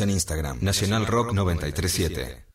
en Instagram, Nacional Rock 937.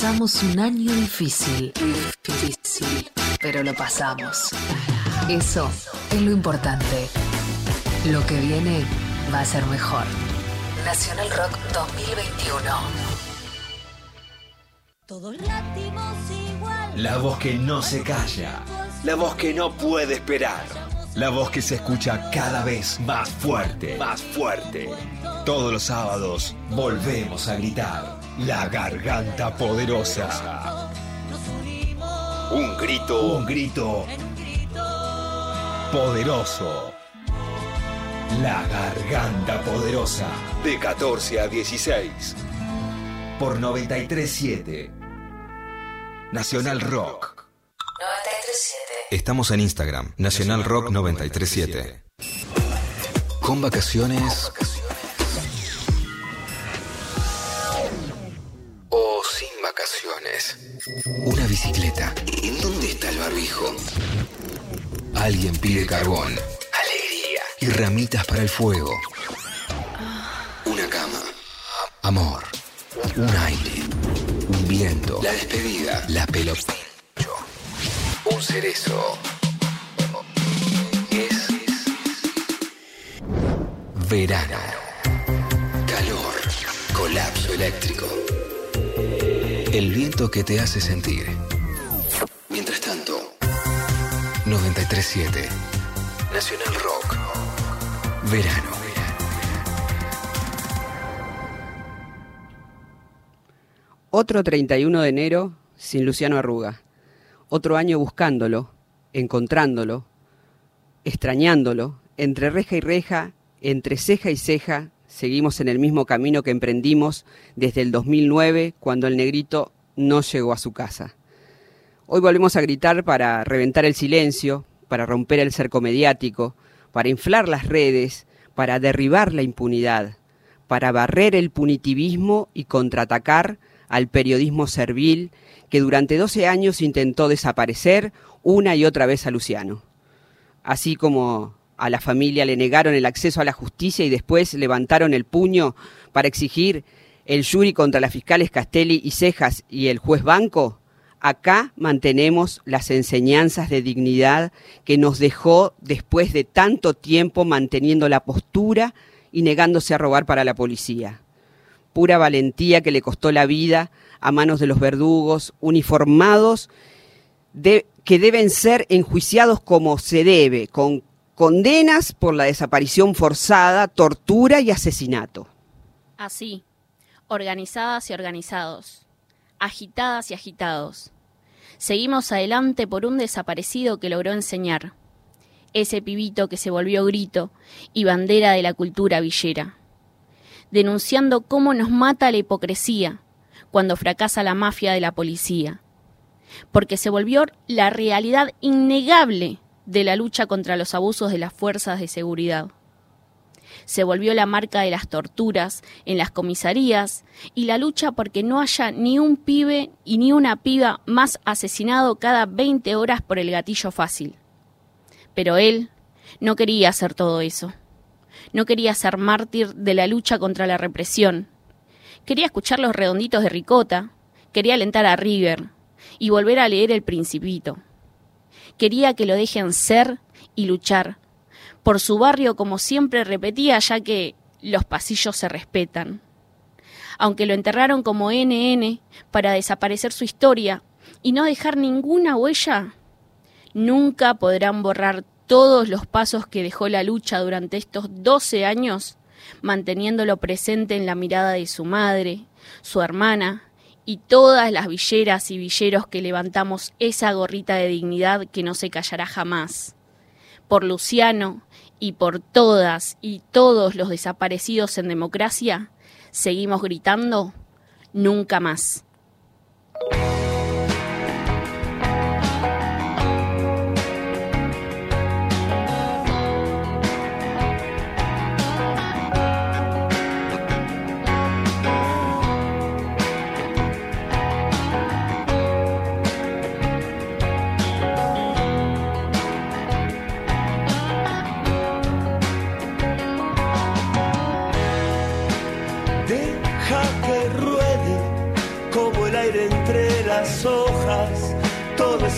Pasamos un año difícil, difícil, pero lo pasamos. Eso es lo importante. Lo que viene va a ser mejor. Nacional Rock 2021. Todos latimos igual. La voz que no se calla. La voz que no puede esperar. La voz que se escucha cada vez más fuerte, más fuerte. Todos los sábados volvemos a gritar. La garganta poderosa. Un grito, un grito poderoso. La garganta poderosa. De 14 a 16. por 937 Nacional Rock. 937. Estamos en Instagram, Nacional Rock 937. Con vacaciones para el fuego. Una cama, amor, un aire, un viento, la despedida, la pelota, un cerezo. Es verano, calor, colapso eléctrico. El viento que te hace sentir. Mientras tanto, 937 Nacional Rock. Otro 31 de enero sin Luciano Arruga. Otro año buscándolo, encontrándolo, extrañándolo. Entre reja y reja, entre ceja y ceja, seguimos en el mismo camino que emprendimos desde el 2009, cuando el negrito no llegó a su casa. Hoy volvemos a gritar para reventar el silencio, para romper el cerco mediático, para inflar las redes, para derribar la impunidad, para barrer el punitivismo y contraatacar al periodismo servil que durante 12 años intentó desaparecer una y otra vez a Luciano. Así como a la familia le negaron el acceso a la justicia y después levantaron el puño para exigir el jury contra las fiscales Castelli y Cejas y el juez Banco, acá mantenemos las enseñanzas de dignidad que nos dejó después de tanto tiempo manteniendo la postura y negándose a robar para la policía. Pura valentía que le costó la vida a manos de los verdugos uniformados que deben ser enjuiciados como se debe, con condenas por la desaparición forzada, tortura y asesinato. Así, organizadas y organizados, agitadas y agitados. Seguimos adelante por un desaparecido que logró enseñar. Ese pibito que se volvió grito y bandera de la cultura villera. Denunciando cómo nos mata la hipocresía cuando fracasa la mafia de la policía. Porque se volvió la realidad innegable de la lucha contra los abusos de las fuerzas de seguridad se volvió la marca de las torturas en las comisarías y la lucha porque no haya ni un pibe y ni una piba más asesinado cada 20 horas por el gatillo fácil. Pero él no quería hacer todo eso. No quería ser mártir de la lucha contra la represión. Quería escuchar los redonditos de Ricota, quería alentar a River y volver a leer El Principito. Quería que lo dejen ser y luchar por su barrio como siempre repetía, ya que los pasillos se respetan. Aunque lo enterraron como NN para desaparecer su historia y no dejar ninguna huella, nunca podrán borrar todos los pasos que dejó la lucha durante estos 12 años, manteniéndolo presente en la mirada de su madre, su hermana y todas las villeras y villeros que levantamos esa gorrita de dignidad que no se callará jamás. Por Luciano, y por todas y todos los desaparecidos en democracia, seguimos gritando, nunca más.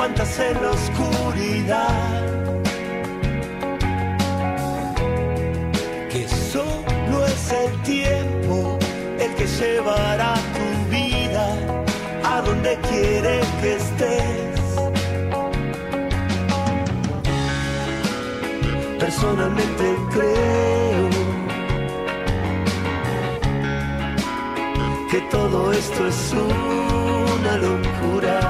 ¿Cuántas en la oscuridad? Que solo es el tiempo el que llevará tu vida a donde quiere que estés. Personalmente creo que todo esto es una locura.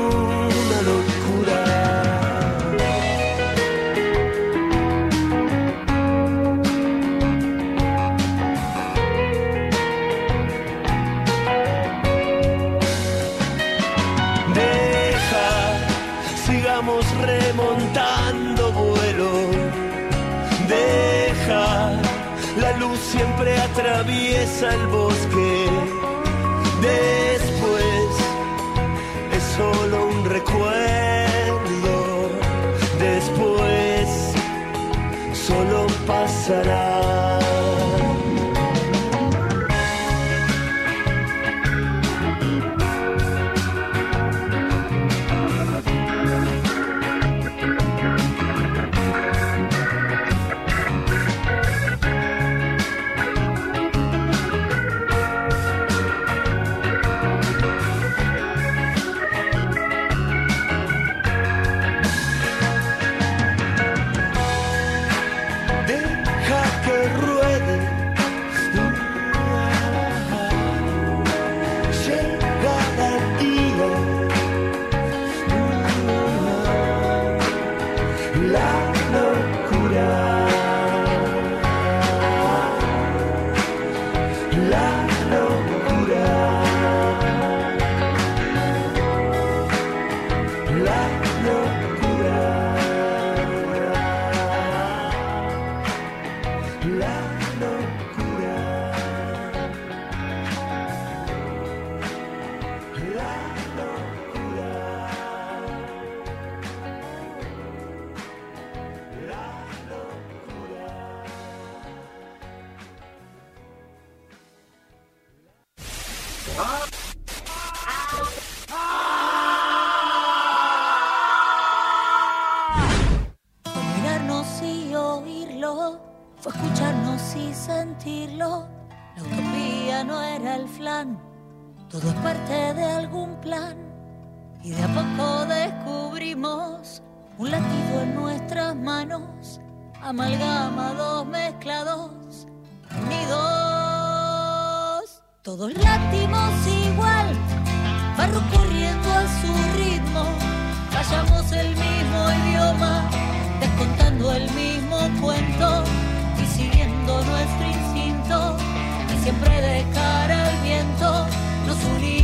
siempre atraviesa el bosque. Después es solo un recuerdo. Después solo pasará. Fue escucharnos y sentirlo. La utopía no era el flan, todo es parte de algún plan. Y de a poco descubrimos un latido en nuestras manos, amalgamados, mezclados, unidos. Todos latimos igual, barro corriendo a su ritmo. Callamos el mismo idioma, descontando el mismo cuento y siguiendo nuestro instinto. Y siempre de cara al viento nos unimos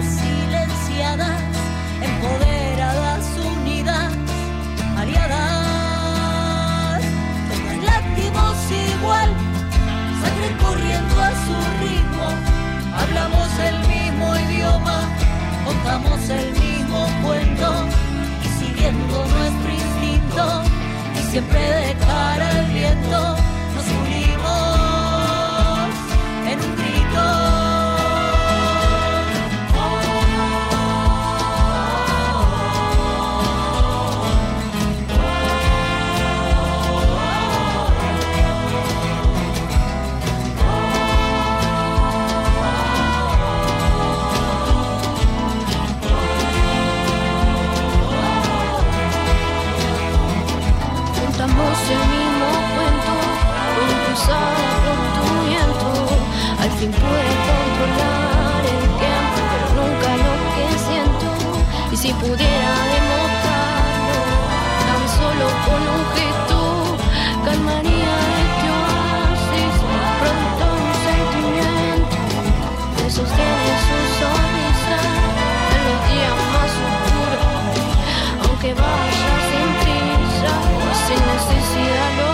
silenciadas, empoderadas, unidas, aliadas, todas láctimos igual, sangre corriendo a su ritmo, hablamos el mismo idioma contamos el mismo cuento y siguiendo nuestro instinto y siempre de cara al viento fin pude controlar el tiempo, pero nunca lo que siento. Y si pudiera demostrarlo, tan solo con un gesto, calmaría este oasis. Pronto un sentimiento que sostiene su sonrisa en los días más oscuros. Aunque vaya sin prisa sin necesidad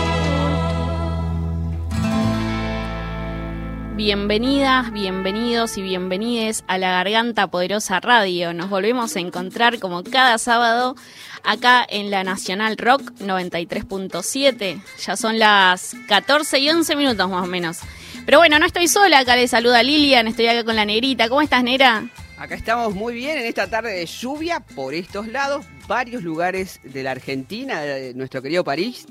Bienvenidas, bienvenidos y bienvenides a la Garganta Poderosa Radio. Nos volvemos a encontrar como cada sábado acá en la Nacional Rock 93.7. Ya son las 14 y 11 minutos más o menos. Pero bueno, no estoy sola, acá le saluda Lilian, estoy acá con la negrita. ¿Cómo estás, negra? Acá estamos muy bien en esta tarde de lluvia por estos lados. Varios lugares de la Argentina, de nuestro querido país,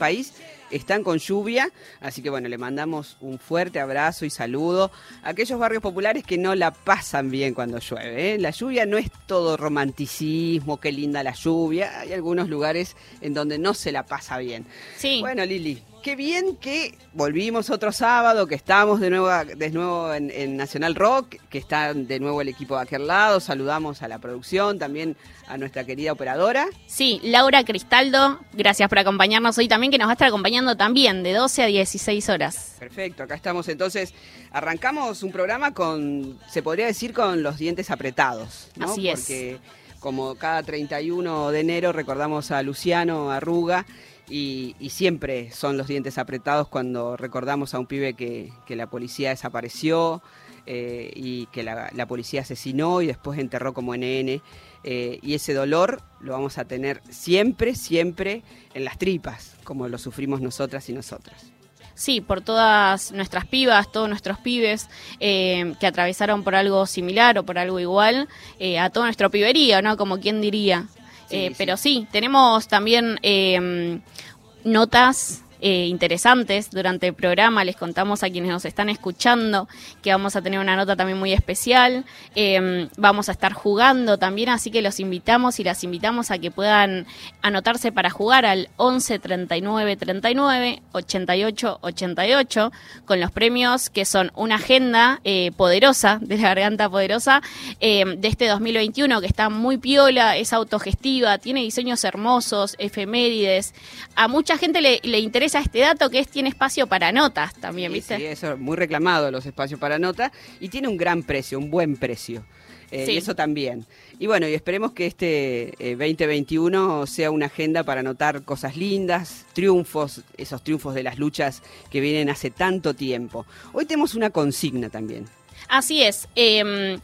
están con lluvia. Así que bueno, le mandamos un fuerte abrazo y saludo a aquellos barrios populares que no la pasan bien cuando llueve. ¿eh? La lluvia no es todo romanticismo, qué linda la lluvia. Hay algunos lugares en donde no se la pasa bien. Sí. Bueno, Lili, qué bien que volvimos otro sábado, que estamos de nuevo, de nuevo en, en Nacional Rock, que está de nuevo el equipo de aquel lado. Saludamos a la producción, también a nuestra querida operadora. Sí, Laura Cristaldo, gracias por acompañarnos hoy también, que nos va a estar acompañando también de 12 a 16 horas. Perfecto, acá estamos entonces. Arrancamos un programa con, se podría decir, con los dientes apretados. ¿no? Así es. Porque como cada 31 de enero recordamos a Luciano Arruga. Y, y siempre son los dientes apretados cuando recordamos a un pibe que, la policía desapareció eh, y que la, policía asesinó y después enterró como NN. Eh, y ese dolor lo vamos a tener siempre, siempre en las tripas, como lo sufrimos nosotras y nosotras. Sí, por todas nuestras pibas, todos nuestros pibes eh, que atravesaron por algo similar o por algo igual, a todo nuestro piberío, ¿no? Como quien diría. Eh, sí. Pero sí, tenemos también eh, notas eh, interesantes durante el programa. Les contamos a quienes nos están escuchando que vamos a tener una nota también muy especial. Eh, vamos a estar jugando también, así que los invitamos y las invitamos a que puedan anotarse para jugar al 11 39 39 88 88 con los premios que son una agenda eh, poderosa de la garganta poderosa eh, de este 2021 que está muy piola, es autogestiva, tiene diseños hermosos, efemérides. A mucha gente le, le interesa este dato que es tiene espacio para notas también, Sí, ¿viste? Sí, eso, muy reclamado los espacios para nota y tiene un gran precio, un buen precio. Eh, Sí. Y eso también. Y bueno, y esperemos que este eh, 2021 sea una agenda para anotar cosas lindas, triunfos, esos triunfos de las luchas que vienen hace tanto tiempo. Hoy tenemos una consigna también. Así es. eh,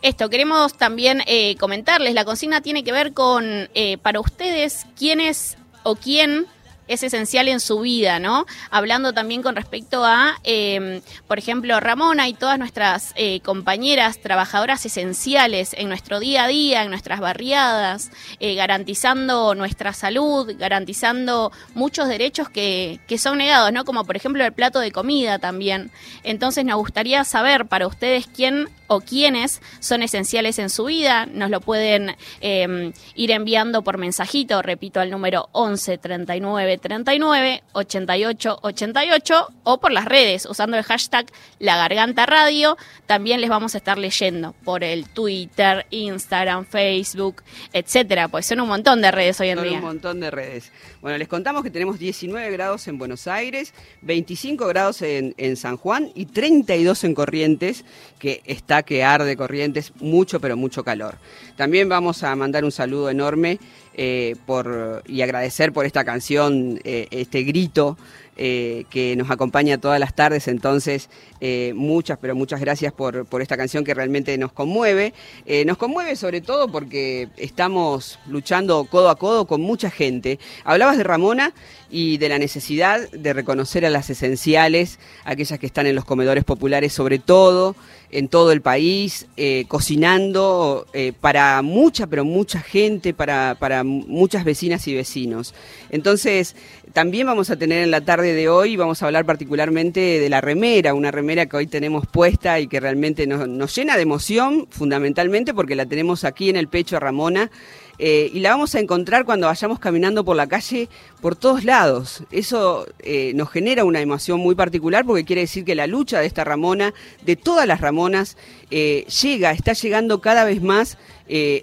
esto, queremos también eh, comentarles, la consigna tiene que ver con, eh, para ustedes, quién es o quién es esencial en su vida, ¿no? Hablando también con respecto a, eh, por ejemplo, Ramona y todas nuestras eh, compañeras trabajadoras esenciales en nuestro día a día, en nuestras barriadas, eh, garantizando nuestra salud, garantizando muchos derechos que, que son negados, ¿no? Como por ejemplo el plato de comida también. Entonces nos gustaría saber para ustedes quién o quiénes son esenciales en su vida. Nos lo pueden eh, ir enviando por mensajito, repito, al número 11 39 39 88 88 o por las redes usando el hashtag La Garganta Radio. También les vamos a estar leyendo por el Twitter, Instagram, Facebook, etcétera, pues son un montón de redes hoy en Son día. un montón de redes. Bueno, les contamos que tenemos 19 grados en Buenos Aires, 25 grados en, en San Juan y 32 en Corrientes, que está que arde Corrientes, mucho pero mucho calor. También vamos a mandar un saludo enorme eh, por, y agradecer por esta canción, eh, este grito eh, que nos acompaña todas las tardes. Entonces, eh, muchas, pero muchas gracias por, por esta canción que realmente nos conmueve. Eh, nos conmueve sobre todo porque estamos luchando codo a codo con mucha gente. Hablabas de Ramona y de la necesidad de reconocer a las esenciales, aquellas que están en los comedores populares sobre todo, en todo el país, cocinando para mucha, pero mucha gente, para, para muchas vecinas y vecinos. Entonces, también vamos a tener en la tarde de hoy, vamos a hablar particularmente de la remera, una remera que hoy tenemos puesta y que realmente nos, nos llena de emoción, fundamentalmente porque la tenemos aquí en el pecho a Ramona. Eh, y la vamos a encontrar cuando vayamos caminando por la calle por todos lados. Eso eh, nos genera una emoción muy particular porque quiere decir que la lucha de esta Ramona, de todas las Ramonas, eh, llega, está llegando cada vez más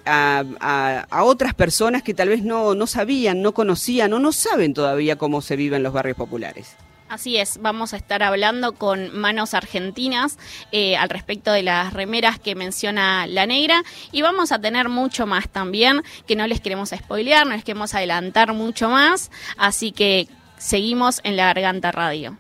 a, a- a otras personas que tal vez no, no sabían, no conocían o no saben todavía cómo se vive en los barrios populares. Así es, vamos a estar hablando con Manos Argentinas eh, al respecto de las remeras que menciona la negra y vamos a tener mucho más también que no les queremos spoilear, no les queremos adelantar mucho más, así que seguimos en la Garganta Radio.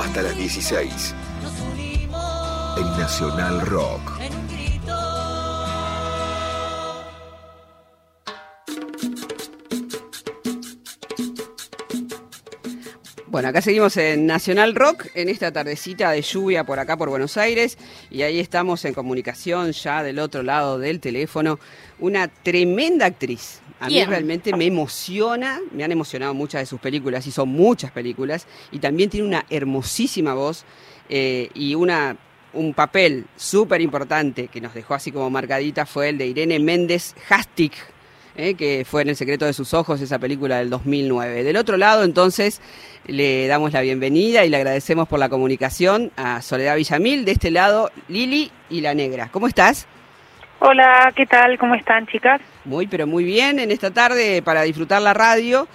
Hasta las 16. En Nacional Rock. Bueno, acá seguimos en Nacional Rock, en esta tardecita de lluvia por acá por Buenos Aires, y ahí estamos en comunicación ya del otro lado del teléfono. Una tremenda actriz. A mí realmente me emociona, me han emocionado muchas de sus películas, y son muchas películas, y también tiene una hermosísima voz eh, y una, un papel súper importante que nos dejó así como marcadita fue el de Irene Méndez Hastic, eh, que fue en El secreto de sus ojos, esa película del 2009. Del otro lado, entonces, le damos la bienvenida y le agradecemos por la comunicación a Soledad Villamil. De este lado, Lili y la Negra. ¿Cómo estás? Hola, ¿qué tal? ¿Cómo están, chicas? Muy, pero muy bien en esta tarde para disfrutar la radio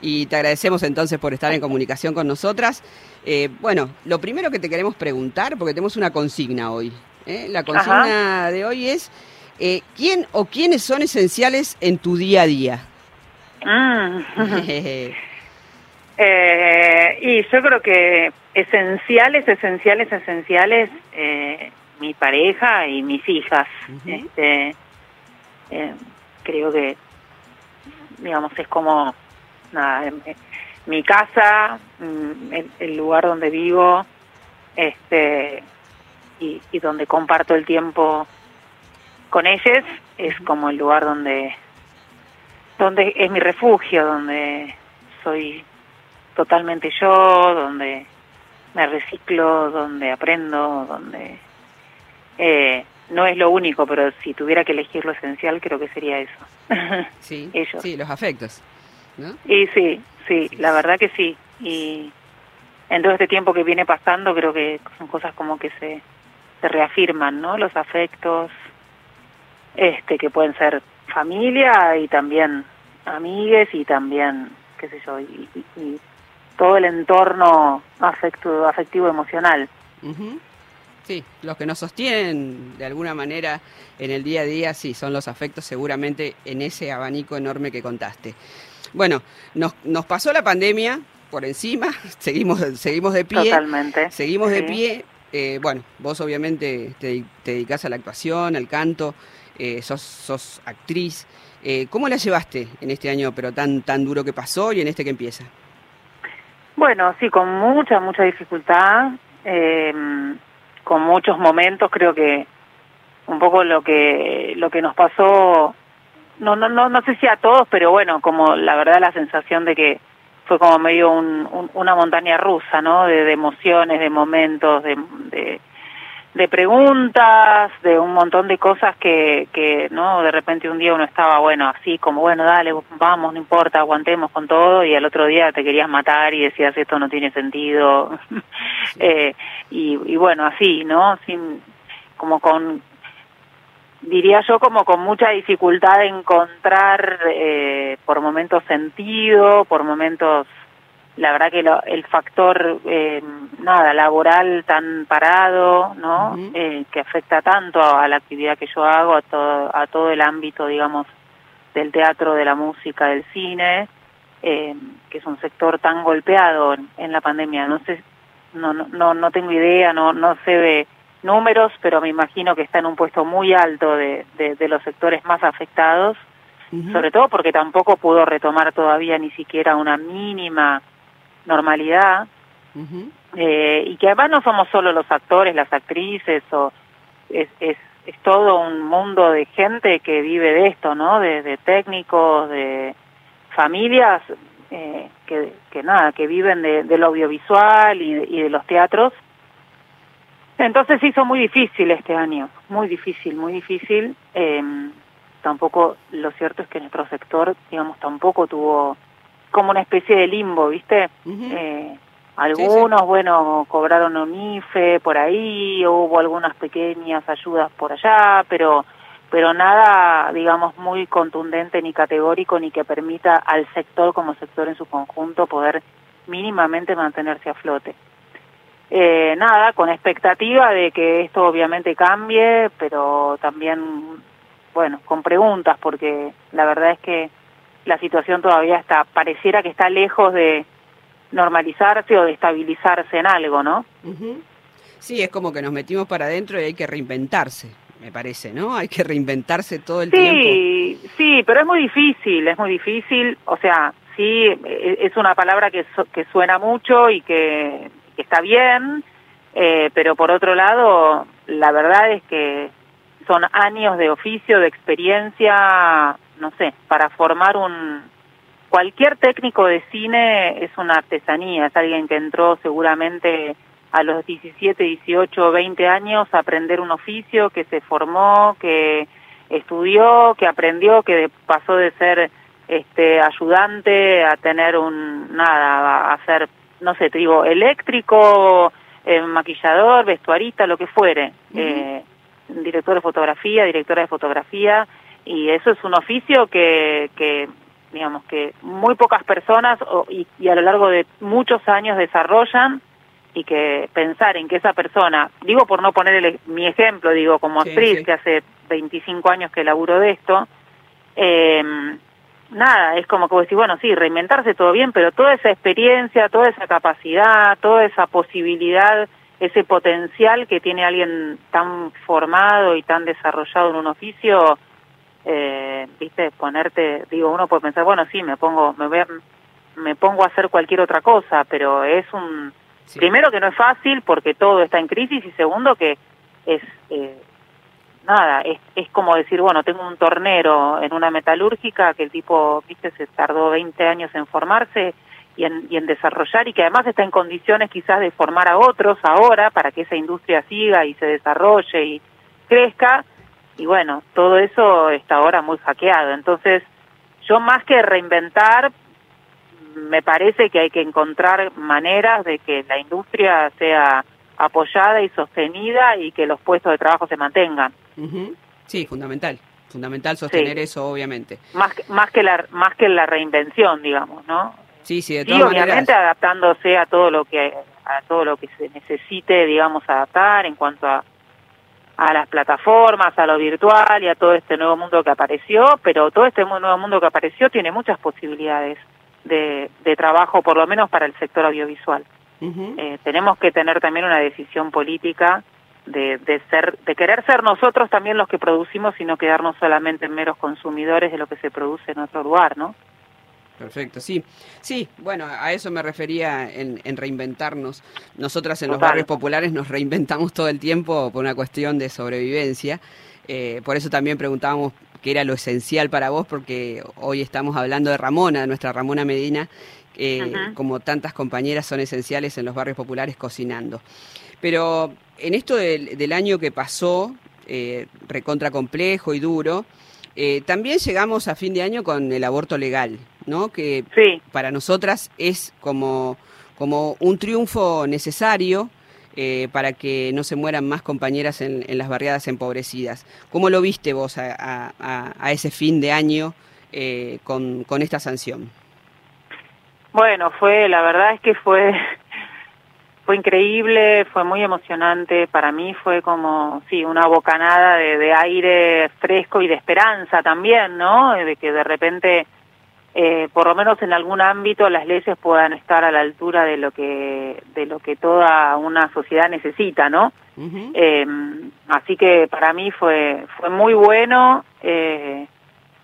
y te agradecemos entonces por estar en comunicación con nosotras. Eh, bueno, lo primero que te queremos preguntar, porque tenemos una consigna hoy. ¿eh? La consigna de hoy es, eh, ¿quién o quiénes son esenciales en tu día a día? Mm. Eh, y yo creo que esenciales, esenciales, esenciales, eh, mi pareja y mis hijas. este, eh, creo que, digamos, es como nada, em, eh, mi casa, mm, el, el lugar donde vivo, este, y, y donde comparto el tiempo con ellos, es como el lugar donde, donde es mi refugio, donde soy totalmente yo, donde me reciclo, donde aprendo, donde eh, no es lo único, pero si tuviera que elegir lo esencial, creo que sería eso. Sí, Ellos. sí, los afectos. ¿no? Y sí, sí, la verdad que sí. Y en todo este tiempo que viene pasando, creo que son cosas como que se, se reafirman, ¿no? Los afectos, este, que pueden ser familia y también amigues y también, qué sé yo, y, y- y todo el entorno afecto, afectivo emocional. Ujú. Sí, los que nos sostienen de alguna manera en el día a día, sí, son los afectos seguramente en ese abanico enorme que contaste. Bueno, nos, nos pasó la pandemia por encima, seguimos, seguimos de pie. Totalmente. Seguimos de pie. eh, bueno, vos obviamente te, te dedicás a la actuación, al canto, eh, sos, sos actriz. Eh, ¿Cómo la llevaste en este año, pero tan, tan duro que pasó y en este que empieza? Bueno, sí, con mucha, mucha dificultad, eh, con muchos momentos, creo que un poco lo que lo que nos pasó, no, no, no, no sé si a todos, pero bueno, como la verdad la sensación de que fue como medio un, un- una montaña rusa, ¿no? De, emociones, de momentos, de, de, de preguntas, de un montón de cosas que, que, ¿no? De repente un día uno estaba, bueno, así como, bueno, dale, vamos, no importa, aguantemos con todo, y al otro día te querías matar y decías, esto no tiene sentido. eh, y, y bueno, así, ¿no? Sin, como con, diría yo, como con mucha dificultad de encontrar eh, por momentos sentido, por momentos la verdad que lo- el factor eh, nada laboral tan parado no Eh, que afecta tanto a, a la actividad que yo hago a todo a todo el ámbito digamos del teatro de la música del cine eh, que es un sector tan golpeado en, en la pandemia. No sé no no no, no tengo idea no no sé de números pero me imagino que está en un puesto muy alto de, de, de los sectores más afectados sobre todo porque tampoco pudo retomar todavía ni siquiera una mínima normalidad eh, y que además no somos solo los actores, las actrices, o es, es, es todo un mundo de gente que vive de esto, ¿no? De, de técnicos, de familias eh, que, que nada, que viven de, del audiovisual y de, y de los teatros. Entonces hizo muy difícil este año, muy difícil, muy difícil. Eh, tampoco, lo cierto es que nuestro sector, digamos, tampoco tuvo como una especie de limbo, ¿viste? Eh, algunos, bueno, cobraron un IFE por ahí, hubo algunas pequeñas ayudas por allá, pero pero nada, digamos, muy contundente ni categórico ni que permita al sector como sector en su conjunto poder mínimamente mantenerse a flote. Eh, nada, con expectativa de que esto obviamente cambie, pero también, bueno, con preguntas, porque la verdad es que la situación todavía está, pareciera que está lejos de, normalizarse o de estabilizarse en algo, ¿no? Ujú. Sí, es como que nos metimos para adentro y hay que reinventarse, me parece, ¿no? Hay que reinventarse todo el tiempo. Sí, sí, pero es muy difícil, es muy difícil. O sea, sí, e- es una palabra que, su- que suena mucho y que, que está bien, eh, pero por otro lado, la verdad es que son años de oficio, de experiencia, no sé, para formar un... Cualquier técnico de cine es una artesanía, es alguien que entró seguramente a los 17, 18, 20 años a aprender un oficio, que se formó, que estudió, que aprendió, que pasó de ser este ayudante a tener un nada, a ser no sé, te digo, eléctrico, eh, maquillador, vestuarista, lo que fuere, eh, director de fotografía, directora de fotografía, y eso es un oficio que, que digamos que muy pocas personas o- y, y a lo largo de muchos años desarrollan y que pensar en que esa persona, digo por no poner el- mi ejemplo, digo como Sí, actriz sí. que hace 25 años que laburo de esto, eh, nada, es como que vos decís, bueno, sí, reinventarse todo bien, pero toda esa experiencia, toda esa capacidad, toda esa posibilidad, ese potencial que tiene alguien tan formado y tan desarrollado en un oficio, eh, viste, ponerte, digo, uno puede pensar, bueno, sí, me pongo, me voy a- me pongo a hacer cualquier otra cosa, pero es un, Sí. primero que no es fácil porque todo está en crisis y segundo que es, eh, nada, es, es como decir, bueno, tengo un tornero en una metalúrgica que el tipo, viste, se tardó 20 años en formarse y en, y en desarrollar y que además está en condiciones quizás de formar a otros ahora para que esa industria siga y se desarrolle y crezca. Y bueno, todo eso está ahora muy hackeado. Entonces, yo más que reinventar, me parece que hay que encontrar maneras de que la industria sea apoyada y sostenida y que los puestos de trabajo se mantengan. Sí, fundamental. Fundamental sostener eso, obviamente. Más que, más que la más que la reinvención, digamos, ¿no? Sí, sí, de todas obviamente maneras. adaptándose a todo lo que a todo lo que se necesite, digamos, adaptar en cuanto a a las plataformas, a lo virtual y a todo este nuevo mundo que apareció, pero todo este nuevo mundo que apareció tiene muchas posibilidades de, de trabajo, por lo menos para el sector audiovisual. Ujú. Eh, tenemos que tener también una decisión política de, de ser de querer ser nosotros también los que producimos y no quedarnos solamente en meros consumidores de lo que se produce en otro lugar, ¿no? Perfecto, sí. Sí, bueno, a eso me refería en, en reinventarnos. Nosotras en los barrios populares nos reinventamos todo el tiempo por una cuestión de sobrevivencia. Eh, por eso también preguntábamos qué era lo esencial para vos, porque hoy estamos hablando de Ramona, de nuestra Ramona Medina, que Ujú. como tantas compañeras son esenciales en los barrios populares cocinando. Pero en esto del, del año que pasó, eh, recontra complejo y duro, eh, también llegamos a fin de año con el aborto legal, ¿no? Que Sí, para nosotras es como, como un triunfo necesario eh, para que no se mueran más compañeras en, en las barriadas empobrecidas. ¿Cómo lo viste vos a, a- a- a ese fin de año eh, con, con esta sanción? Bueno, fue, la verdad es que fue, fue increíble, fue muy emocionante. Para mí fue como, sí, una bocanada de, de aire fresco y de esperanza también, ¿no? De que de repente, eh, por lo menos en algún ámbito, las leyes puedan estar a la altura de lo que, de lo que toda una sociedad necesita, ¿no? Eh, así que para mí fue fue muy bueno. eh,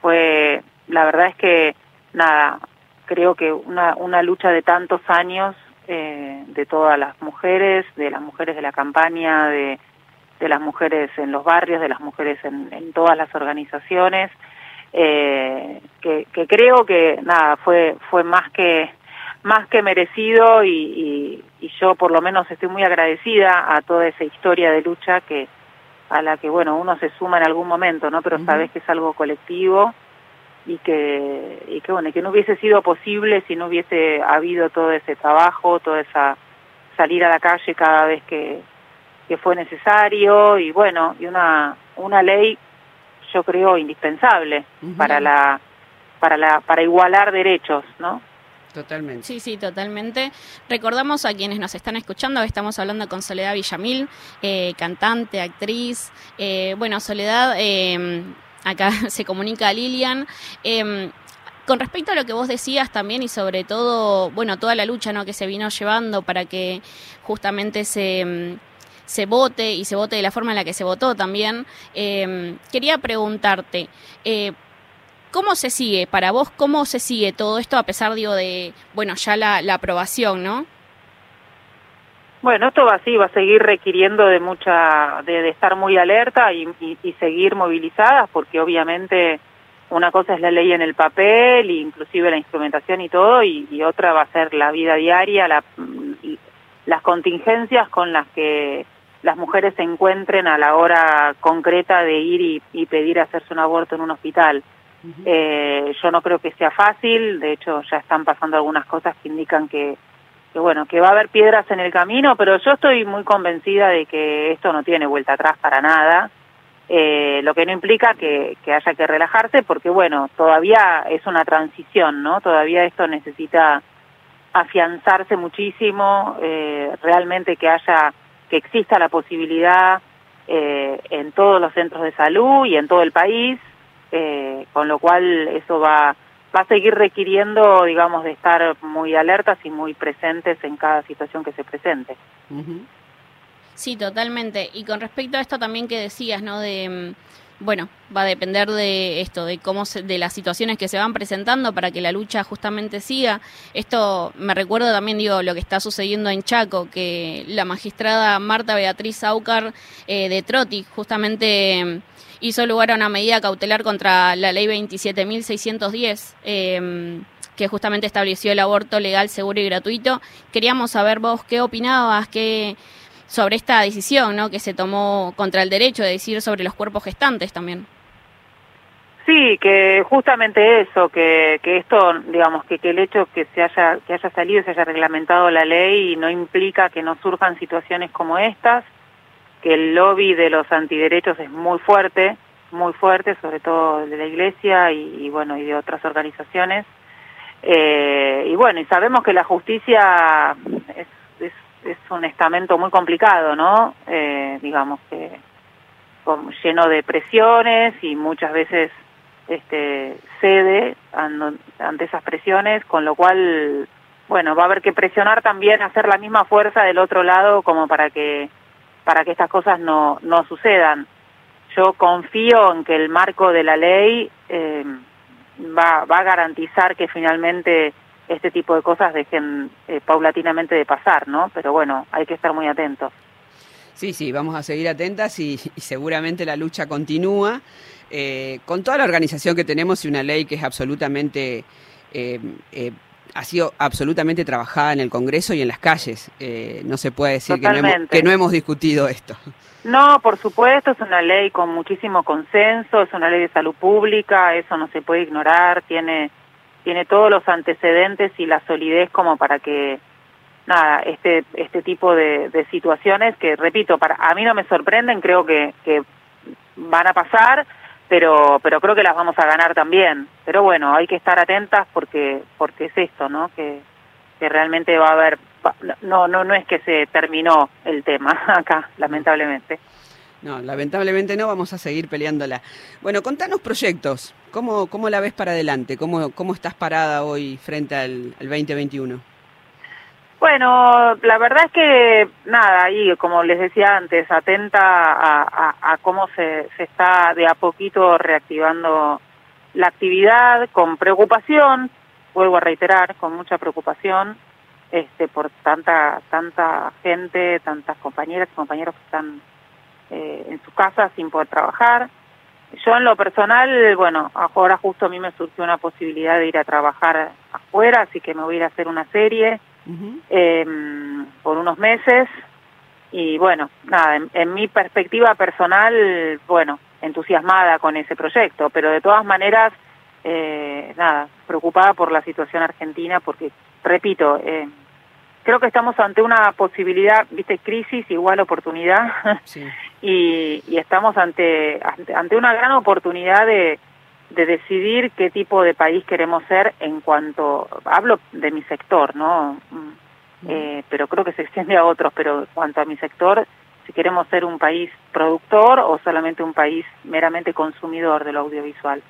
fue la verdad es que nada, creo que una una lucha de tantos años eh, de todas las mujeres, de las mujeres de la campaña, de de las mujeres en los barrios, de las mujeres en, en todas las organizaciones, eh, que, que creo que nada fue fue más que más que merecido y, y, y yo por lo menos estoy muy agradecida a toda esa historia de lucha que a la que bueno uno se suma en algún momento no pero sabes que es algo colectivo y que y que bueno y que no hubiese sido posible si no hubiese habido todo ese trabajo toda esa salir a la calle cada vez que que fue necesario y bueno y una una ley yo creo indispensable Ujú. para la para la para igualar derechos no Totalmente. Sí, sí, totalmente. Recordamos a quienes nos están escuchando que estamos hablando con Soledad Villamil, eh, cantante, actriz. Eh, bueno, Soledad, eh, acá se comunica a Lilian. Eh, con respecto a lo que vos decías también y sobre todo, bueno, toda la lucha ¿no? que se vino llevando para que justamente se, mm, se vote y se vote de la forma en la que se votó también, eh, quería preguntarte, eh, ¿cómo se sigue para vos? ¿Cómo se sigue todo esto a pesar, digo, de, bueno, ya la, la aprobación, ¿no? Bueno, esto va así, va a seguir requiriendo de mucha, de, de estar muy alerta y, seguir movilizadas, porque obviamente una cosa es la ley en el papel, inclusive la instrumentación y todo, y, otra va a ser la vida diaria, la, las contingencias con las que las mujeres se encuentren a la hora concreta de ir y, y pedir hacerse un aborto en un hospital. eh, yo no creo que sea fácil, de hecho ya están pasando algunas cosas que indican que, que bueno, que va a haber piedras en el camino, pero yo estoy muy convencida de que esto no tiene vuelta atrás para nada. Eh, lo que no implica que, que haya que relajarse porque bueno, todavía es una transición, ¿no? Todavía esto necesita afianzarse muchísimo, eh, realmente que haya, que exista la posibilidad eh, en todos los centros de salud y en todo el país, eh, con lo cual eso va, va a seguir requiriendo, digamos, de estar muy alertas y muy presentes en cada situación que se presente. Sí, totalmente. Y con respecto a esto también que decías, ¿no? De, mm, bueno, va a depender de esto, de cómo se, de las situaciones que se van presentando para que la lucha justamente siga. Esto me recuerda también, digo, lo que está sucediendo en Chaco, que la magistrada Marta Beatriz Aucar eh, de Troti justamente mm, hizo lugar a una medida cautelar contra la ley 27.610. Eh, que justamente estableció el aborto legal, seguro y gratuito. Queríamos saber vos qué opinabas, qué sobre esta decisión ¿no? que se tomó contra el derecho de decir sobre los cuerpos gestantes también. Sí, que justamente eso, que, que esto, digamos, que, que el hecho que se haya que haya salido, se haya reglamentado la ley no implica que no surjan situaciones como estas, que el lobby de los antiderechos es muy fuerte, muy fuerte, sobre todo de la Iglesia y, y bueno y de otras organizaciones. Eh, y bueno, y sabemos que la justicia es, es, un estamento muy complicado, ¿no? Eh, digamos que lleno de presiones y muchas veces este, cede an, ante esas presiones, con lo cual, bueno, va a haber que presionar también, hacer la misma fuerza del otro lado como para que para que estas cosas no, no sucedan. Yo confío en que el marco de la ley eh, va, va a garantizar que finalmente este tipo de cosas dejen eh, paulatinamente de pasar, ¿no? Pero bueno, hay que estar muy atentos. Sí, sí, vamos a seguir atentas y, y seguramente la lucha continúa. Eh, con toda la organización que tenemos y una ley que es absolutamente, eh, eh, ha sido absolutamente trabajada en el Congreso y en las calles. Eh, no se puede decir que no, hemos, que no hemos discutido esto. No, por supuesto, es una ley con muchísimo consenso, es una ley de salud pública, eso no se puede ignorar, tiene, tiene todos los antecedentes y la solidez como para que nada, este, este tipo de, situaciones que, repito, para a mí no me sorprenden, creo que, que van a pasar, pero pero creo que las vamos a ganar también. Pero bueno, hay que estar atentas porque porque es esto, ¿no? Que, que realmente va a haber no no no es que se terminó el tema acá, lamentablemente. No, lamentablemente no, vamos a seguir peleándola. Bueno, contanos proyectos. ¿Cómo, cómo la ves para adelante? ¿Cómo, cómo estás parada hoy frente al, al 2021? Bueno, la verdad es que nada, ahí como les decía antes, atenta a, a, cómo se, se está de a poquito reactivando la actividad, con preocupación, vuelvo a reiterar, con mucha preocupación, este, por tanta tanta gente, tantas compañeras y compañeros que están eh, en su casa sin poder trabajar. Yo en lo personal, bueno, ahora justo a mí me surgió una posibilidad de ir a trabajar afuera, así que me voy a ir a hacer una serie uh -huh. eh, por unos meses y bueno, nada, en, en, mi perspectiva personal, bueno, entusiasmada con ese proyecto, pero de todas maneras, eh, nada, preocupada por la situación argentina porque, repito, eh, creo que estamos ante una posibilidad, viste, crisis igual oportunidad sí. y, y, estamos ante, ante, ante una gran oportunidad de de decidir qué tipo de país queremos ser en cuanto, hablo de mi sector, ¿no? Mm. Eh, pero creo que se extiende a otros, pero en cuanto a mi sector, si queremos ser un país productor o solamente un país meramente consumidor de lo audiovisual.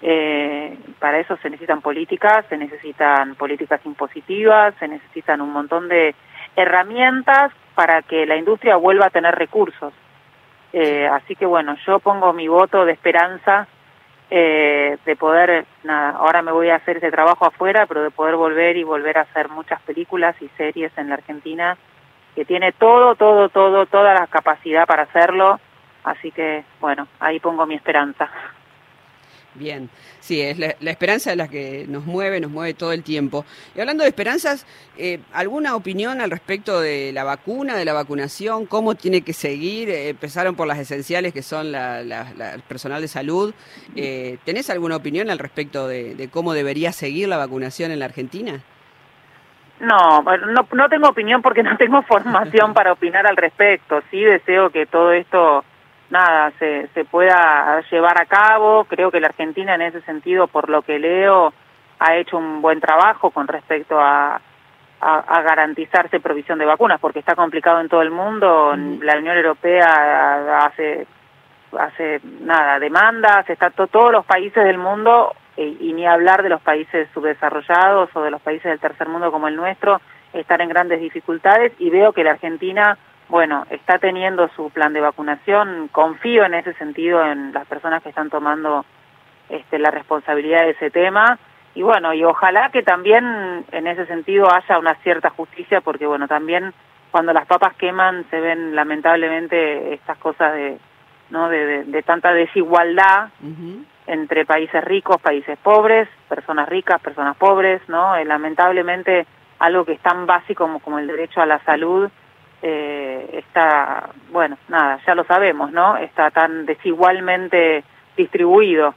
Eh, para eso se necesitan políticas, se necesitan políticas impositivas, se necesitan un montón de herramientas para que la industria vuelva a tener recursos. Eh, así que bueno, yo pongo mi voto de esperanza eh, de poder, nada, ahora me voy a hacer ese trabajo afuera, pero de poder volver y volver a hacer muchas películas y series en la Argentina, que tiene todo, todo, todo, toda la capacidad para hacerlo. Así que bueno, ahí pongo mi esperanza. Bien, sí, es la, esperanza es la que nos mueve, nos mueve todo el tiempo. Y hablando de esperanzas, eh, ¿alguna opinión al respecto de la vacuna, de la vacunación? ¿Cómo tiene que seguir? Eh, empezaron por las esenciales que son la, el personal de salud. Eh, ¿Tenés alguna opinión al respecto de cómo debería seguir la vacunación en la Argentina? No, no, no tengo opinión porque no tengo formación para opinar al respecto. Sí deseo que todo esto, nada, se, se pueda llevar a cabo. Creo que la Argentina en ese sentido, por lo que leo, ha hecho un buen trabajo con respecto a, a, a garantizarse provisión de vacunas, porque está complicado en todo el mundo. La Unión Europea hace hace nada demandas, está to- todos los países del mundo eh, y ni hablar de los países subdesarrollados o de los países del tercer mundo como el nuestro están en grandes dificultades y veo que la Argentina bueno está teniendo su plan de vacunación. Confío en ese sentido en las personas que están tomando este, la responsabilidad de ese tema. Y bueno y ojalá que también en ese sentido haya una cierta justicia porque bueno también cuando las papas queman se ven lamentablemente estas cosas de no de- de tanta desigualdad entre países ricos, países pobres, personas ricas, personas pobres, ¿no? Eh, lamentablemente algo que es tan básico como, como el derecho a la salud eh, está, bueno, nada, ya lo sabemos, ¿no? Está tan desigualmente distribuido.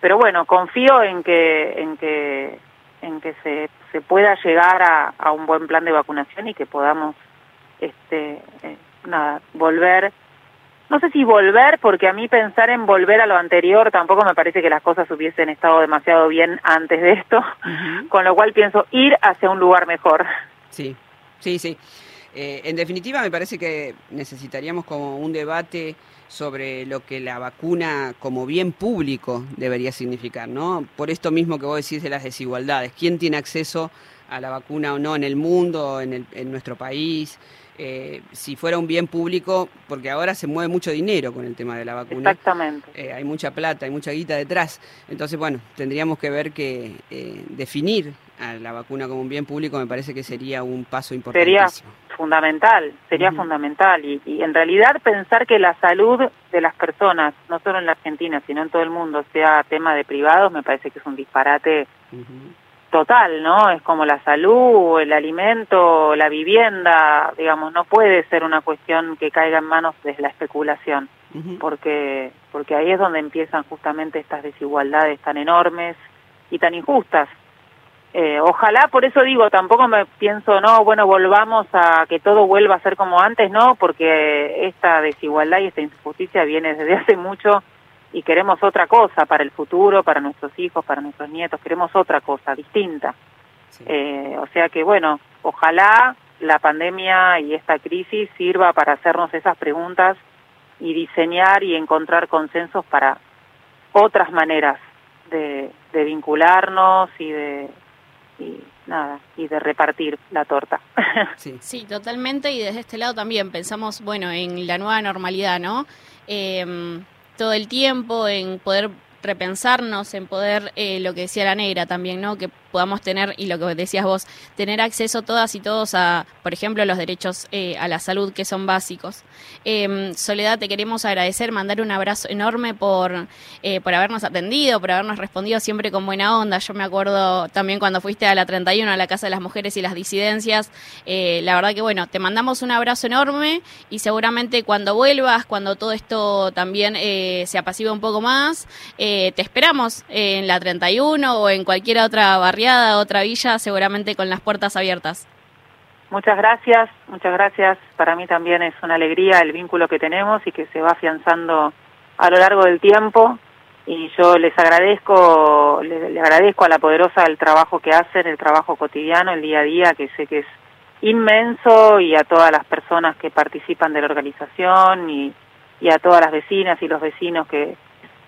Pero bueno, confío en que en que en que se, se pueda llegar a, a un buen plan de vacunación y que podamos este eh, nada, volver no sé si volver, porque a mí pensar en volver a lo anterior tampoco me parece que las cosas hubiesen estado demasiado bien antes de esto, con lo cual pienso ir hacia un lugar mejor. Sí, sí, sí. Eh, en definitiva, me parece que necesitaríamos como un debate sobre lo que la vacuna como bien público debería significar, ¿no? Por esto mismo que vos decís de las desigualdades. ¿Quién tiene acceso a la vacuna o no en el mundo, en, el- en nuestro país? Eh, si fuera un bien público, porque ahora se mueve mucho dinero con el tema de la vacuna. Exactamente. Eh, hay mucha plata, hay mucha guita detrás. Entonces, bueno, tendríamos que ver que eh, definir a la vacuna como un bien público me parece que sería un paso Sería importantísimo. fundamental, sería fundamental. Y, y en realidad pensar que la salud de las personas, no solo en la Argentina, sino en todo el mundo, sea tema de privados, me parece que es un disparate total, ¿no? Es como la salud, el alimento, la vivienda, digamos, no puede ser una cuestión que caiga en manos de la especulación, porque porque ahí es donde empiezan justamente estas desigualdades tan enormes y tan injustas. Eh, ojalá, por eso digo, tampoco me pienso, no, bueno, volvamos a que todo vuelva a ser como antes, no, porque esta desigualdad y esta injusticia viene desde hace mucho y queremos otra cosa para el futuro, para nuestros hijos, para nuestros nietos, queremos otra cosa distinta. Eh, o sea que, bueno, ojalá la pandemia y esta crisis sirva para hacernos esas preguntas y diseñar y encontrar consensos para otras maneras de, de vincularnos y de y nada y de repartir la torta. Sí, totalmente. Y desde este lado también pensamos, bueno, en la nueva normalidad, ¿no? Eh, todo el tiempo, en poder repensarnos, en poder, eh, lo que decía la negra también, ¿no? Que podamos tener, y lo que decías vos, tener acceso todas y todos a, por ejemplo, los derechos eh, a la salud que son básicos. Eh, Soledad, te queremos agradecer, mandar un abrazo enorme por, eh, por habernos atendido, por habernos respondido siempre con buena onda. Yo me acuerdo también cuando fuiste a la 31, a la Casa de las Mujeres y las Disidencias. Eh, la verdad que, bueno, te mandamos un abrazo enorme y seguramente cuando vuelvas, cuando todo esto también eh, se apacive un poco más, eh, te esperamos en la 31 o en cualquier otra barriada, otra villa, seguramente con las puertas abiertas. Muchas gracias, muchas gracias. Para mí también es una alegría el vínculo que tenemos y que se va afianzando a lo largo del tiempo. Y yo les agradezco, le, le agradezco a la poderosa el trabajo que hacen, el trabajo cotidiano, el día a día, que sé que es inmenso y a todas las personas que participan de la organización y, y a todas las vecinas y los vecinos que,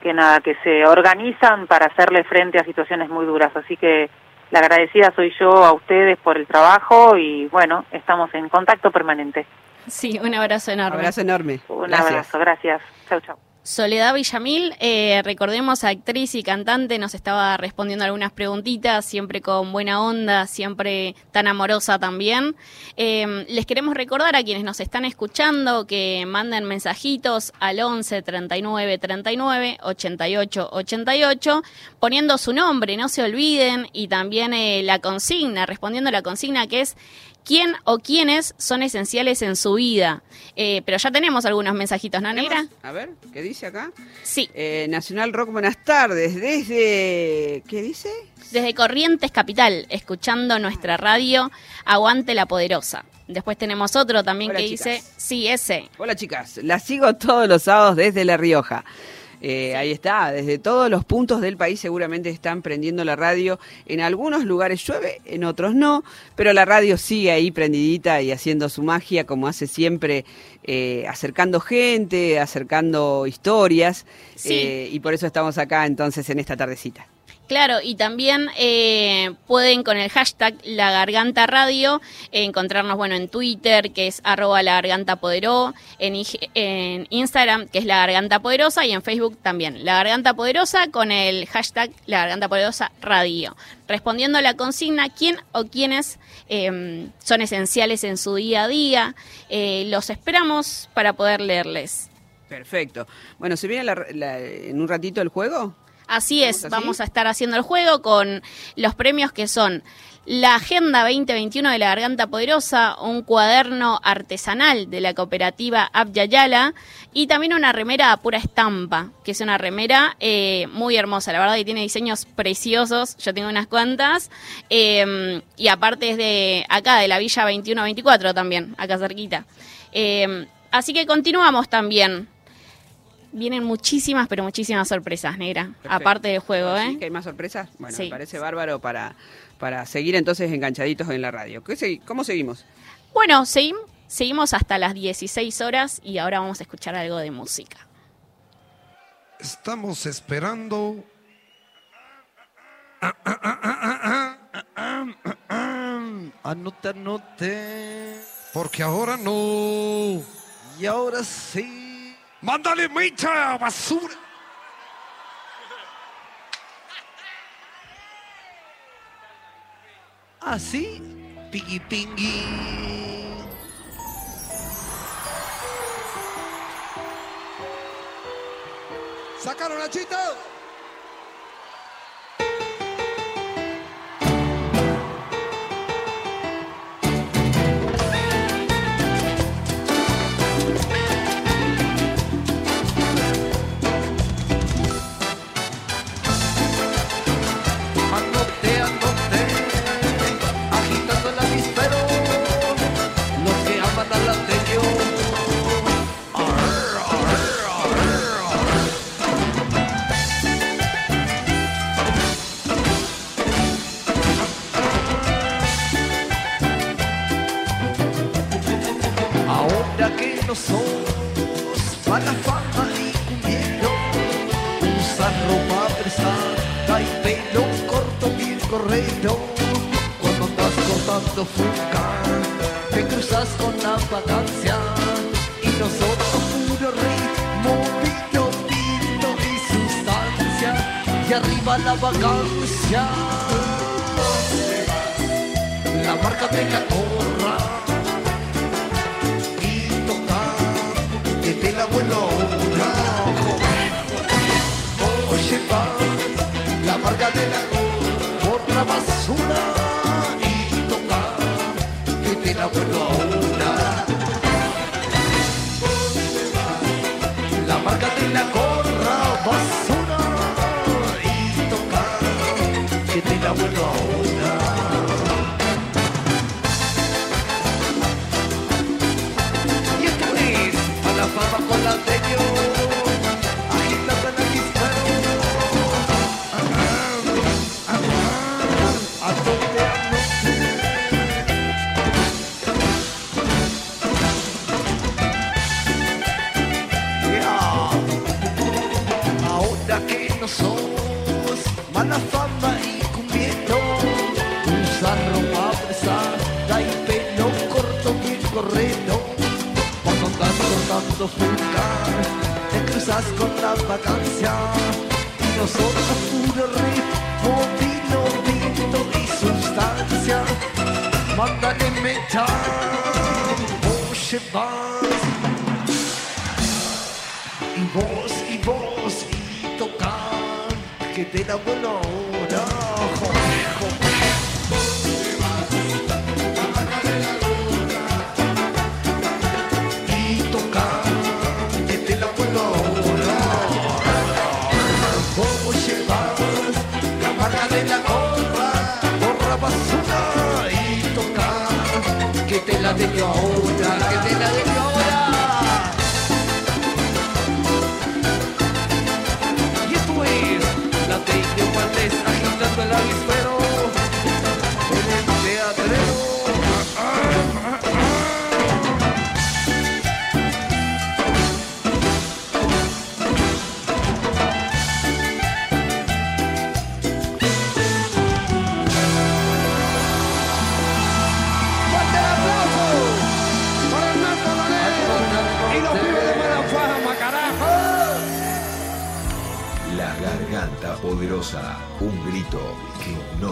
que nada, que se organizan para hacerle frente a situaciones muy duras. Así que la agradecida soy yo a ustedes por el trabajo y bueno, estamos en contacto permanente. Sí, un abrazo enorme. Abrazo enorme. Un Gracias. abrazo, gracias. Chau, chau. Soledad Villamil, eh, recordemos actriz y cantante, nos estaba respondiendo algunas preguntitas, siempre con buena onda, siempre tan amorosa también. Eh, les queremos recordar a quienes nos están escuchando que manden mensajitos al 11 39 39 88 88, poniendo su nombre, no se olviden, y también eh, la consigna, respondiendo la consigna que es quién o quiénes son esenciales en su vida. Eh, pero ya tenemos algunos mensajitos, ¿no, Negra? A ver, ¿qué dice acá? Sí. Eh, Nacional Rock, buenas tardes. Desde. ¿Qué dice? Desde Corrientes Capital, escuchando nuestra radio Aguante la Poderosa. Después tenemos otro también Hola, que chicas. dice, sí, ese. Hola chicas, la sigo todos los sábados desde La Rioja. Eh, Ahí está, desde todos los puntos del país seguramente están prendiendo la radio. En algunos lugares llueve, en otros no, pero la radio sigue ahí prendidita y haciendo su magia como hace siempre, eh, acercando gente, acercando historias. Sí. eh, y por eso estamos acá entonces en esta tardecita. Claro, y también eh, pueden con el hashtag La Garganta Radio encontrarnos bueno en Twitter, que es arroba la garganta en, Instagram, que es la garganta poderosa, y en Facebook también, la garganta poderosa con el hashtag La Garganta Poderosa Radio. Respondiendo a la consigna, ¿quién o quiénes eh, son esenciales en su día a día? Eh, los esperamos para poder leerles. Perfecto. Bueno, ¿se viene la- la- en un ratito el juego? Así es, vamos a estar haciendo el juego con los premios que son la Agenda 2021 de la Garganta Poderosa, un cuaderno artesanal de la cooperativa Abyayala y también una remera a pura estampa, que es una remera eh, muy hermosa, la verdad que tiene diseños preciosos, yo tengo unas cuantas, eh, y aparte es de acá, de la Villa 2124 también, acá cerquita. Eh, así que continuamos también. Vienen muchísimas, pero muchísimas sorpresas, negra. Perfecto. Aparte del juego, ¿Ah, ¿eh? sí? ¿Que hay más sorpresas? Bueno, Sí. me parece bárbaro para, para seguir entonces enganchaditos en la radio. ¿Qué segui- ¿Cómo seguimos? Bueno, seguim- seguimos hasta las 16 horas y ahora vamos a escuchar algo de música. Estamos esperando. Anote, anote. Porque ahora no. Y ahora sí. ¡Mándale mecha, basura! Así. Pingui pingui. ¡Sacaron a Chito! Somos para fama y cumbiero, usar ropa prestada y pelo corto bien correcto. Cuando andas cortando fuga, te cruzas con la vacancia y nosotros puro ritmo, vino, vino y sustancia y arriba la vacancia. La marca de la tocar que te la vuelo ahora. Oye, va la marca de la la basura y tocar que te la vuelo ahora. La marca de la gorra basura y tocar que te la con la vacancia. Y nosotros puro ritmo, vino, viento y sustancia. Mándale metal, oye vas. Y vos, y vos, y tocar, que te da buena hora. Joder, joder.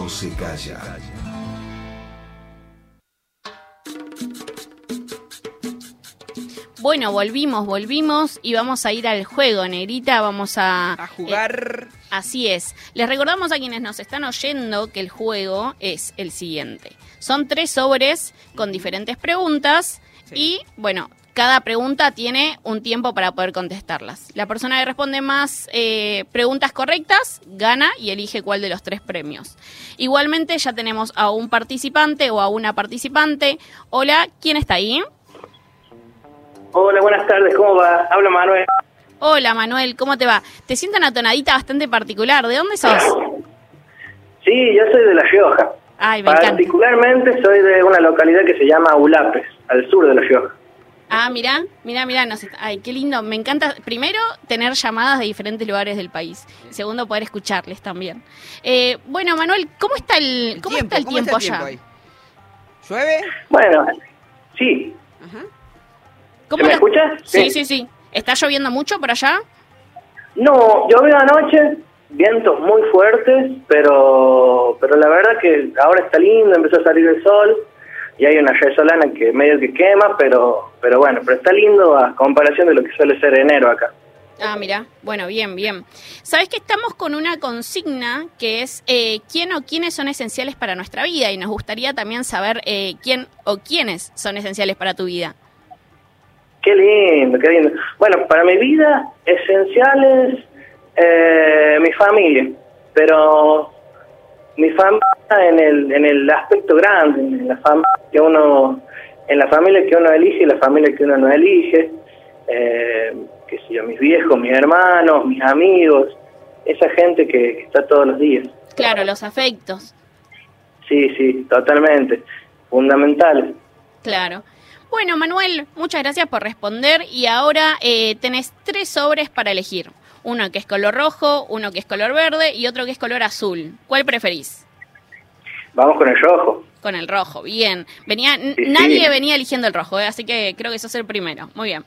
No se calla. Bueno, volvimos, volvimos y vamos a ir al juego, Negrita. Vamos a, A jugar. Eh, así es. Les recordamos a quienes nos están oyendo que el juego es el siguiente. Son tres sobres con diferentes preguntas y, bueno, cada pregunta tiene un tiempo para poder contestarlas. La persona que responde más eh, preguntas correctas gana y elige cuál de los tres premios. Igualmente ya tenemos a un participante o a una participante. Hola, ¿quién está ahí? Hola, buenas tardes, ¿cómo va? Habla Manuel. Hola Manuel, ¿cómo te va? Te siento una tonadita bastante particular. ¿De dónde sos? Sí, yo soy de La Rioja. Ay, me encanta. Particularmente soy de una localidad que se llama Ulapes, al sur de La Rioja. Ah, mira, mira, mira. nos está- Ay, qué lindo. Me encanta, primero, tener llamadas de diferentes lugares del país. Segundo, poder escucharles también. Eh, bueno, Manuel, ¿cómo está el, cómo está el ¿Cómo tiempo está el allá? tiempo ahí? ¿Llueve? Bueno, sí. ¿Cómo ¿Se me la- escucha? Sí, Sí. sí, sí. ¿Está lloviendo mucho por allá? No, llovió anoche, vientos muy fuertes, pero pero la verdad que ahora está lindo, empezó a salir el sol y hay una resolana que medio que quema, pero pero bueno, pero está lindo a comparación de lo que suele ser enero acá. Ah, mira, bueno, bien, bien. Sabes que estamos con una consigna que es eh, quién o quiénes son esenciales para nuestra vida y nos gustaría también saber eh, quién o quiénes son esenciales para tu vida. Qué lindo, qué lindo. Bueno, para mi vida, esenciales, eh, mi familia, pero mi familia en el, en el aspecto grande, en la familia que uno, en la familia que uno elige y la familia que uno no elige, eh, que sé yo, mis viejos, mis hermanos, mis amigos, esa gente que, que está todos los días. Claro, los afectos, Sí, sí, totalmente, fundamentales. claro. Bueno, Manuel, muchas gracias por responder y ahora eh, tenés tres sobres para elegir. Uno que es color rojo, uno que es color verde y otro que es color azul. ¿Cuál preferís? Vamos con el rojo. Con el rojo, bien. Venía, sí. nadie venía eligiendo el rojo, ¿eh? así que creo que sos el primero. Muy bien.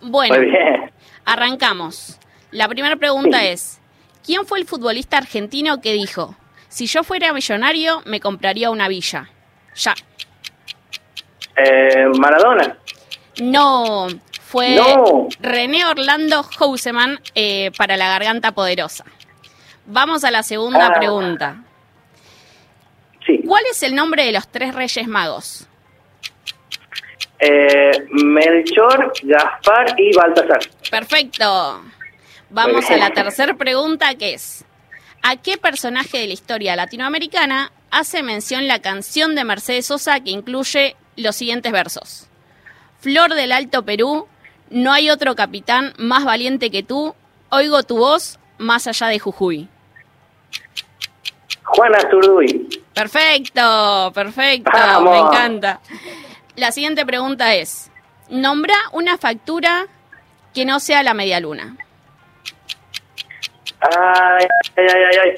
Bueno, Muy bien. arrancamos. La primera pregunta es, ¿quién fue el futbolista argentino que dijo, si yo fuera millonario me compraría una villa? Ya. Eh, Maradona. No, fue No. René Orlando Houseman eh, para la garganta poderosa. Vamos a la segunda Ah. pregunta. ¿Cuál es el nombre de los tres reyes magos? Eh, Melchor, Gaspar y Baltasar. Perfecto. Vamos a la tercera pregunta que es, ¿a qué personaje de la historia latinoamericana hace mención la canción de Mercedes Sosa que incluye los siguientes versos? Flor del Alto Perú, no hay otro capitán más valiente que tú, oigo tu voz más allá de Jujuy. Juana Zurduy. Perfecto, perfecto, Vamos. me encanta. La siguiente pregunta es, nombra una factura que no sea la media luna. Ay, ay, ay, ay,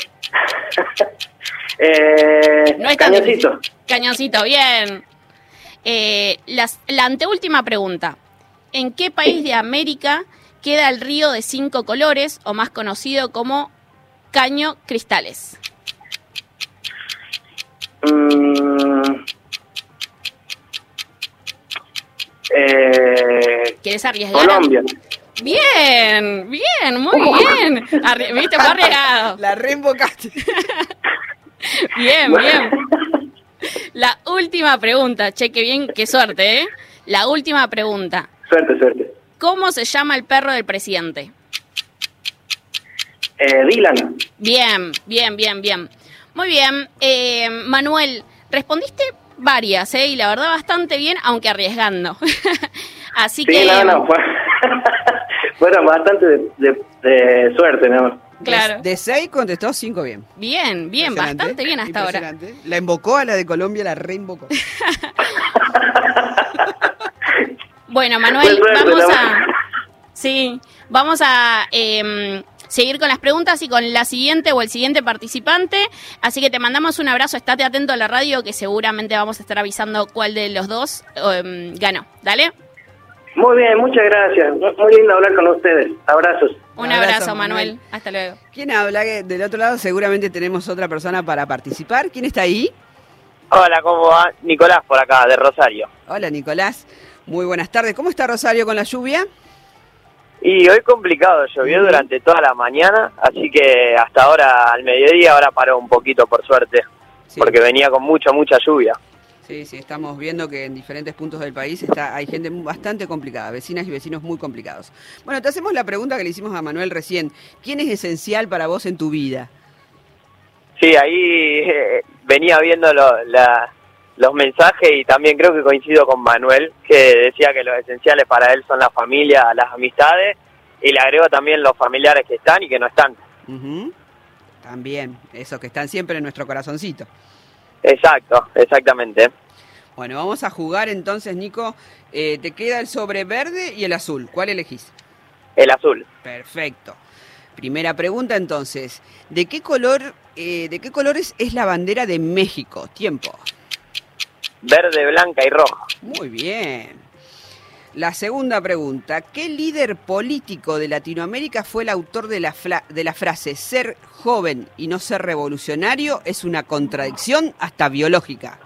eh, No es cañoncito. Cañoncito, bien. Eh, las- la anteúltima pregunta. ¿En qué país de América queda el río de cinco colores, o más conocido como Caño Cristales? Mm, eh, ¿Quieres arriesgar? Colombia. Bien, bien, muy bien. Arri- ¿Viste? Fue arriesgado. La reembocaste. Bien, bien. La última pregunta. Cheque bien, qué suerte, ¿eh? La última pregunta. Suerte, suerte. ¿Cómo se llama el perro del presidente? Eh, Dylan. Bien, bien, bien, bien. Muy bien. Eh, Manuel, respondiste varias, ¿eh? Y la verdad bastante bien, aunque arriesgando. Así Sí, que... no, no, fue- fueron bastante de, de- de suerte, ¿no? Claro. De 6 contestó 5 bien. Bien, bien, bastante bien hasta ahora. La invocó a la de Colombia, la reinvocó. Bueno, Manuel, suerte, vamos a... Sí, vamos a em, seguir con las preguntas y con la siguiente o el siguiente participante. Así que te mandamos un abrazo, estate atento a la radio que seguramente vamos a estar avisando cuál de los dos em, ganó. Dale, Muy bien, muchas gracias. Muy lindo hablar con ustedes. Abrazos. un abrazo, Manuel. Hasta luego. ¿Quién habla? Del otro lado seguramente tenemos otra persona para participar. ¿Quién está ahí? Hola, ¿cómo va? Nicolás por acá, de Rosario. Hola, Nicolás. Muy buenas tardes. ¿Cómo está Rosario con la lluvia? Y hoy complicado, llovió durante toda la mañana, así que hasta ahora al mediodía ahora paró un poquito por suerte, porque venía con mucha, mucha lluvia. Sí, sí, estamos viendo que en diferentes puntos del país está, hay gente bastante complicada, vecinas y vecinos muy complicados. Bueno, te hacemos la pregunta que le hicimos a Manuel recién. ¿Quién es esencial para vos en tu vida? Sí, ahí eh, venía viendo lo- la- los mensajes y también creo que coincido con Manuel, que decía que los esenciales para él son la familia, las amistades, y le agrego también los familiares que están y que no están. También, esos que están siempre en nuestro corazoncito. Exacto, exactamente. Bueno, vamos a jugar entonces, Nico. Eh, te queda el sobre verde y el azul. ¿Cuál elegís? El azul. Perfecto. Primera pregunta entonces. ¿De qué color, eh, de qué colores es la bandera de México? Tiempo. Verde, blanca y roja. Muy bien. La segunda pregunta. ¿Qué líder político de Latinoamérica fue el autor de la, de la frase ser joven y no ser revolucionario es una contradicción hasta biológica?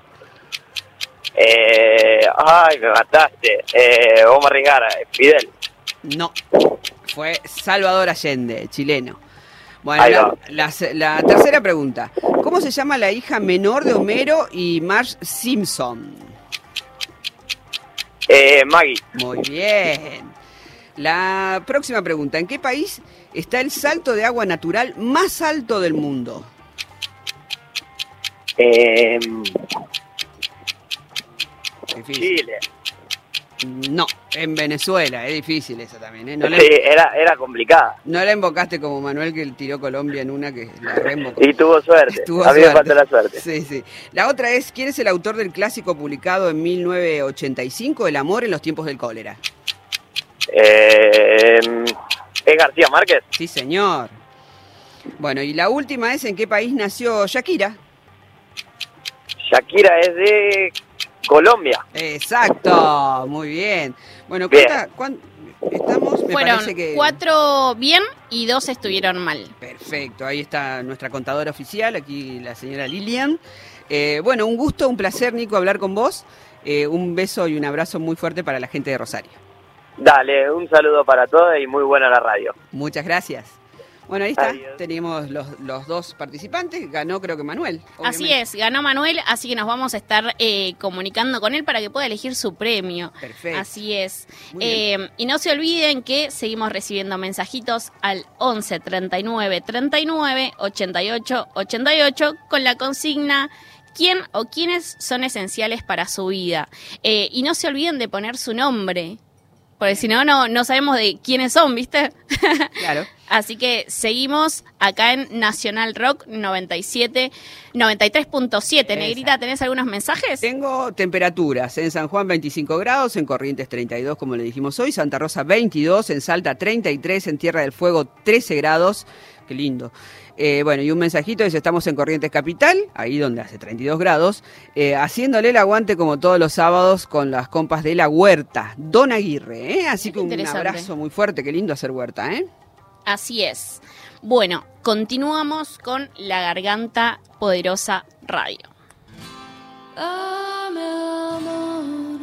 Eh, ay, me mataste. Eh, vamos a arriesgar. eh, Fidel. No. Fue Salvador Allende, chileno. Bueno, la, la tercera pregunta. ¿Cómo se llama la hija menor de Homero y Marge Simpson? Eh, Maggie. Muy bien. La próxima pregunta. ¿En qué país está el salto de agua natural más alto del mundo? Eh. Chile. No, en Venezuela. Es difícil eso también. ¿eh? No, Sí, le, era, era complicada. no la invocaste como Manuel que tiró Colombia en una que la reinvocó. Y tuvo suerte. Tuvo a mí me faltó la suerte. Sí, sí. La otra es, ¿quién es el autor del clásico publicado en 1985, El amor en los tiempos del cólera? Eh, ¿Es García Márquez? Sí, señor. Bueno, y la última es, ¿en qué país nació Shakira? Shakira es de Colombia. Exacto, muy bien. Bueno, Bien. ¿cuánta, cuán- estamos? Me Fueron parece que... cuatro bien y dos estuvieron mal. Perfecto, ahí está nuestra contadora oficial, aquí la señora Lilian. Eh, bueno, un gusto, un placer, Nico, hablar con vos. Eh, un beso y un abrazo muy fuerte para la gente de Rosario. Dale, un saludo para todos y muy buena la radio. Muchas gracias. Bueno, ahí está. Adiós. Tenemos los, los dos participantes. Ganó creo que Manuel. Así es, ganó Manuel, así que nos vamos a estar eh, comunicando con él para que pueda elegir su premio. Perfecto. Así es. Eh, y no se olviden que seguimos recibiendo mensajitos al 11 39 39 88 88 con la consigna quién o quiénes son esenciales para su vida. Eh, y no se olviden de poner su nombre. Porque si no, no, no sabemos de quiénes son, ¿viste? Claro. Así que seguimos acá en Nacional Rock 97, 93.7. Esa. Negrita, ¿tenés algunos mensajes? Tengo temperaturas. En San Juan 25 grados, en Corrientes 32, como le dijimos hoy, Santa Rosa 22, en Salta 33, en Tierra del Fuego 13 grados. Qué lindo. Eh, bueno, y un mensajito dice, estamos en Corrientes Capital, ahí donde hace 32 grados, eh, haciéndole el aguante como todos los sábados con las compas de la huerta, Don Aguirre, ¿eh? Así que un abrazo muy fuerte, qué lindo hacer huerta, ¿eh? Así es. Bueno, continuamos con La Garganta Poderosa Radio. Dame amor,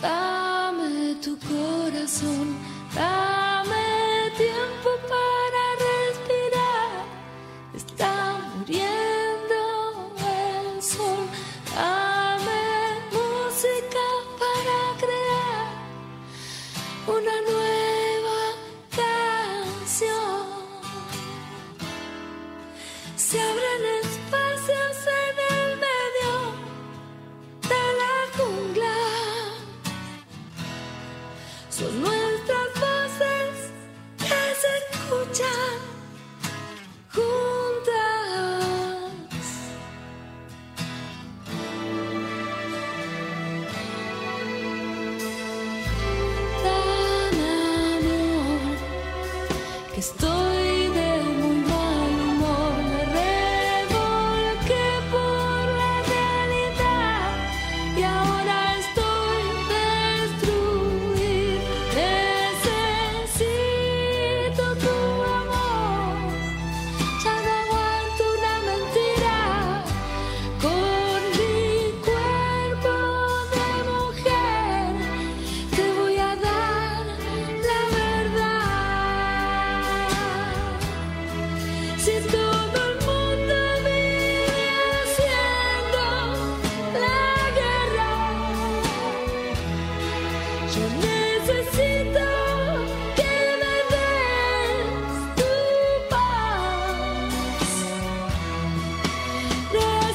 dame tu corazón, dame tiempo para Se abren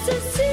to see.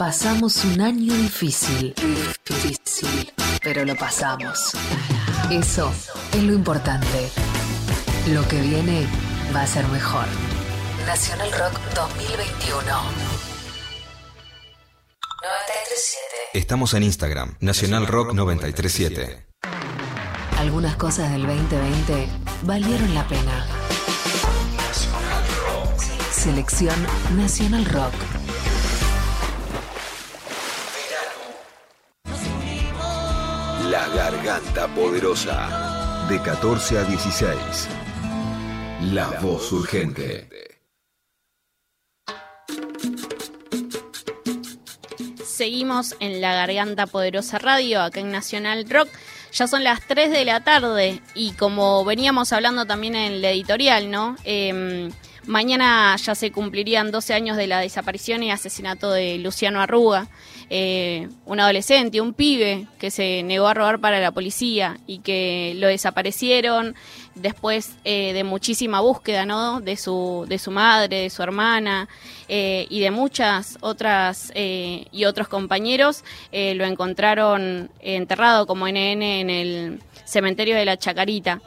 Pasamos un año difícil, difícil, pero lo pasamos. Eso es lo importante. Lo que viene va a ser mejor. Nacional Rock 2021. 937. Estamos en Instagram, Nacional Rock 937. Algunas cosas del 2020 valieron la pena. Selección Nacional Rock. Garganta Poderosa. De 14 a 16. La voz urgente. Seguimos en la Garganta Poderosa Radio, acá en Nacional Rock. Ya son las 3 de la tarde y como veníamos hablando también en la editorial, ¿no? Em, mañana ya se cumplirían 12 años de la desaparición y asesinato de Luciano Arruga, eh, un adolescente, un pibe que se negó a robar para la policía y que lo desaparecieron después eh, de muchísima búsqueda, ¿no? De su, de su madre, de su hermana eh, y de muchas otras eh, y otros compañeros, eh, lo encontraron enterrado como NN en el cementerio de la Chacarita.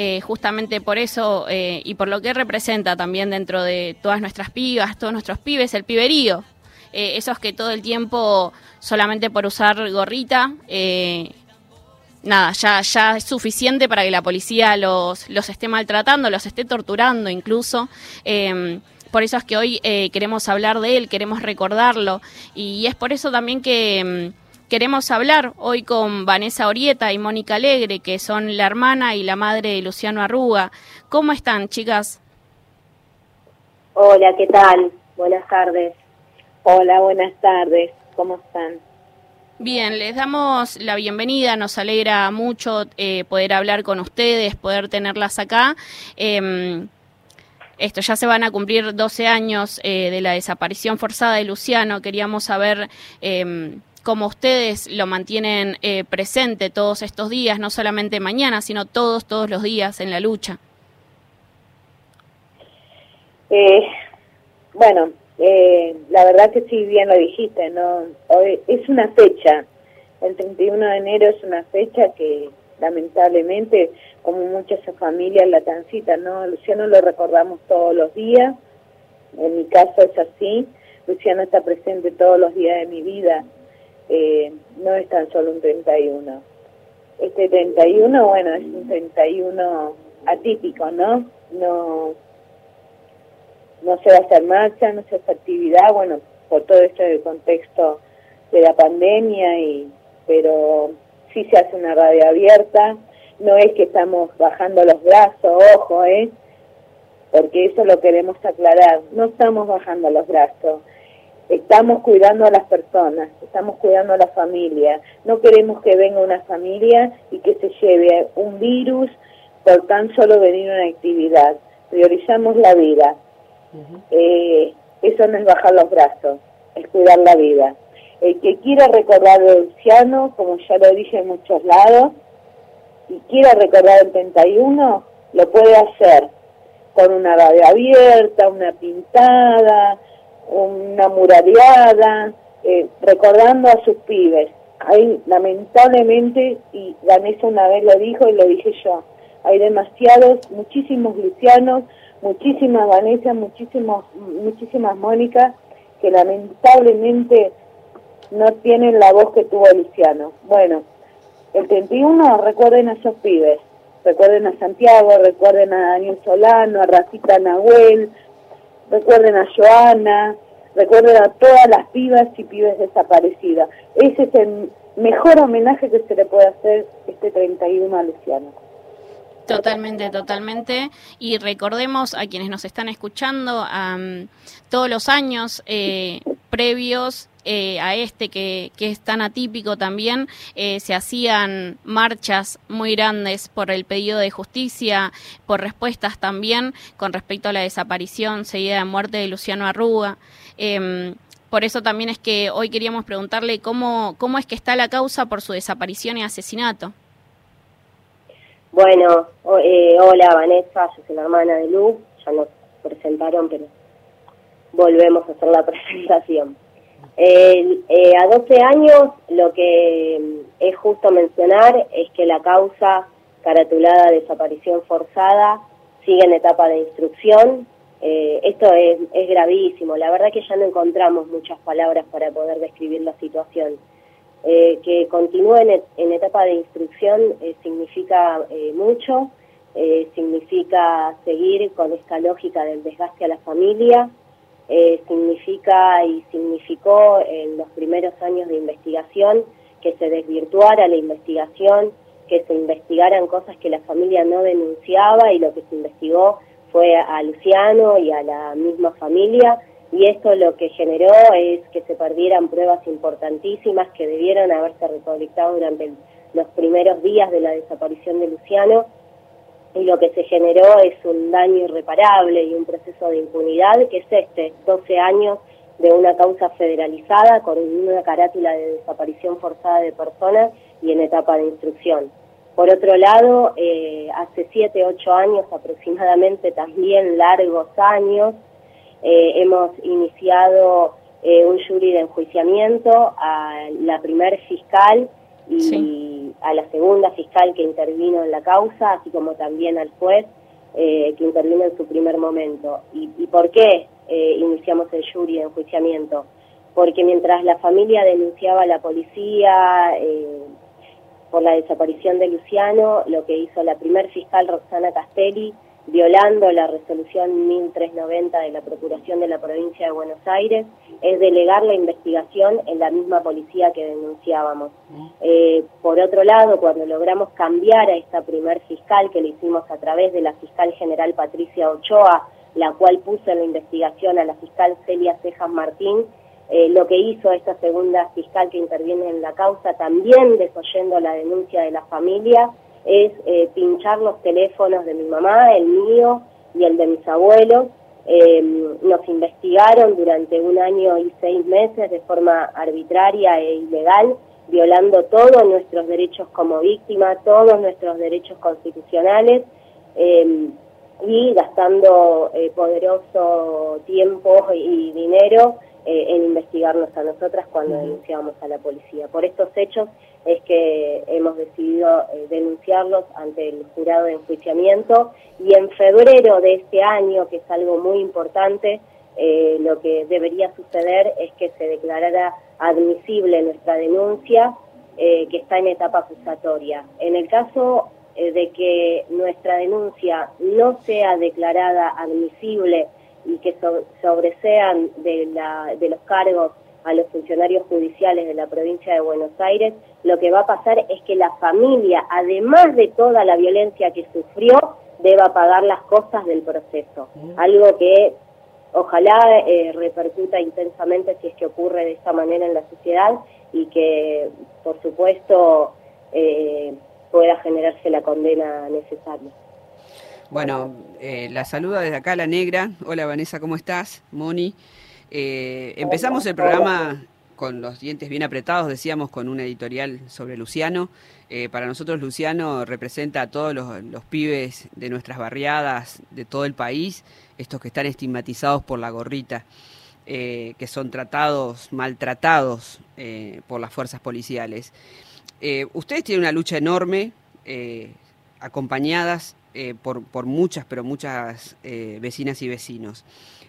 Eh, justamente por eso eh, y por lo que representa también dentro de todas nuestras pibas, todos nuestros pibes, el piberío. Eh, esos que todo el tiempo, solamente por usar gorrita, nada, ya, ya es suficiente para que la policía los, los esté maltratando, los esté torturando incluso. Por eso es que hoy queremos hablar de él, queremos recordarlo y es por eso también que mm, queremos hablar hoy con Vanessa Orieta y Mónica Alegre, que son la hermana y la madre de Luciano Arruga. ¿Cómo están, chicas? Hola, ¿qué tal? Buenas tardes. Hola, buenas tardes. ¿Cómo están? Bien, les damos la bienvenida, nos alegra mucho eh, poder hablar con ustedes, poder tenerlas acá. Eh, esto, ya se van a cumplir 12 años eh, de la desaparición forzada de Luciano. Queríamos saber cómo ustedes lo mantienen eh, presente todos estos días, no solamente mañana, sino todos, todos los días en la lucha. Eh, bueno, eh, la verdad que sí, bien lo dijiste, ¿no? Hoy es una fecha, el 31 de enero es una fecha que lamentablemente, como muchas familias la transitan, ¿no? Luciano lo recordamos todos los días, en mi caso es así, Luciano está presente todos los días de mi vida, eh, no es tan solo un 31. Este 31, bueno, es un 31 atípico, ¿no? No no se va a hacer marcha, no se hace actividad, bueno, por todo esto del contexto de la pandemia, y pero sí se hace una radio abierta, no es que estamos bajando los brazos, ojo, ¿eh? porque eso lo queremos aclarar, no estamos bajando los brazos, estamos cuidando a las personas, estamos cuidando a la familia, no queremos que venga una familia y que se lleve un virus por tan solo venir a una actividad, priorizamos la vida, eh, eso no es bajar los brazos, es cuidar la vida. El que quiera recordar a Luciano, como ya lo dije en muchos lados, y quiera recordar el 31, lo puede hacer con una radio abierta, una pintada, una muraleada, eh, recordando a sus pibes. Hay, lamentablemente, y Vanessa una vez lo dijo y lo dije yo, hay demasiados, muchísimos Lucianos, muchísimas Vanessa, muchísimos, muchísimas Mónica, que lamentablemente no tienen la voz que tuvo Luciano. Bueno, el 31 recuerden a esos pibes, recuerden a Santiago, recuerden a Daniel Solano, a Racita Nahuel, recuerden a Joana, recuerden a todas las pibas y pibes desaparecidas. Ese es el mejor homenaje que se le puede hacer este 31 a Luciano. Totalmente, totalmente. Y recordemos a quienes nos están escuchando, am, todos los años eh, previos eh, a este que, que es tan atípico también, eh, se hacían marchas muy grandes por el pedido de justicia, por respuestas también con respecto a la desaparición seguida de muerte de Luciano Arruga. Em, por eso también es que hoy queríamos preguntarle cómo, cómo es que está la causa por su desaparición y asesinato. Bueno, eh, hola Vanessa, yo soy la hermana de Lu, ya nos presentaron, pero volvemos a hacer la presentación. Eh, a 12 años lo que mm, es justo mencionar es que la causa caratulada desaparición forzada sigue en etapa de instrucción. Eh, esto es, gravísimo, la verdad que ya no encontramos muchas palabras para poder describir la situación. Eh, que continúe en, en etapa de instrucción eh, significa mucho, significa seguir con esta lógica del desgaste a la familia, eh, significa y significó en los primeros años de investigación que se desvirtuara la investigación, que se investigaran cosas que la familia no denunciaba y lo que se investigó fue a Luciano y a la misma familia. Y esto lo que generó es que se perdieran pruebas importantísimas que debieron haberse recolectado durante los primeros días de la desaparición de Luciano y lo que se generó es un daño irreparable y un proceso de impunidad que es este, 12 años de una causa federalizada con una carátula de desaparición forzada de personas y en etapa de instrucción. Por otro lado, eh, hace 7, 8 años aproximadamente, también largos años, eh, hemos iniciado eh, un jury de enjuiciamiento a la primer fiscal y a la segunda fiscal que intervino en la causa, así como también al juez eh, que intervino en su primer momento. ¿Y, y por qué eh, iniciamos el jury de enjuiciamiento? Porque mientras la familia denunciaba a la policía eh, por la desaparición de Luciano, lo que hizo la primer fiscal Roxana Castelli, violando la resolución 1390 de la Procuración de la Provincia de Buenos Aires, es delegar la investigación en la misma policía que denunciábamos. Eh, por otro lado, cuando logramos cambiar a esta primer fiscal, que le hicimos a través de la fiscal general Patricia Ochoa, la cual puso en la investigación a la fiscal Celia Cejas Martín, eh, lo que hizo esta segunda fiscal que interviene en la causa, también desoyendo la denuncia de la familia, es eh, pinchar los teléfonos de mi mamá, el mío y el de mis abuelos. Eh, nos investigaron durante un año y seis meses de forma arbitraria e ilegal, violando todos nuestros derechos como víctima, todos nuestros derechos constitucionales eh, y gastando poderoso tiempo y dinero eh, en investigarnos a nosotras cuando denunciábamos a la policía. Por estos hechos es que hemos decidido eh, denunciarlos ante el jurado de enjuiciamiento y en febrero de este año, que es algo muy importante, eh, lo que debería suceder es que se declarara admisible nuestra denuncia, que está en etapa acusatoria. En el caso de que nuestra denuncia no sea declarada admisible y que so- sobresean de, la, de los cargos a los funcionarios judiciales de la provincia de Buenos Aires, lo que va a pasar es que la familia, además de toda la violencia que sufrió, deba pagar las costas del proceso. Algo que ojalá eh, repercuta intensamente si es que ocurre de esta manera en la sociedad y que, por supuesto, eh, pueda generarse la condena necesaria. Bueno, eh, la saluda desde acá la negra. Hola Vanessa, ¿cómo estás? Moni. Eh, empezamos el programa con los dientes bien apretados, decíamos, con una editorial sobre Luciano. Eh, para nosotros Luciano representa a todos los, los pibes de nuestras barriadas, de todo el país, estos que están estigmatizados por la gorrita, que son tratados, maltratados por las fuerzas policiales. Ustedes tienen una lucha enorme, acompañadas eh, por, por muchas, pero muchas eh, vecinas y vecinos.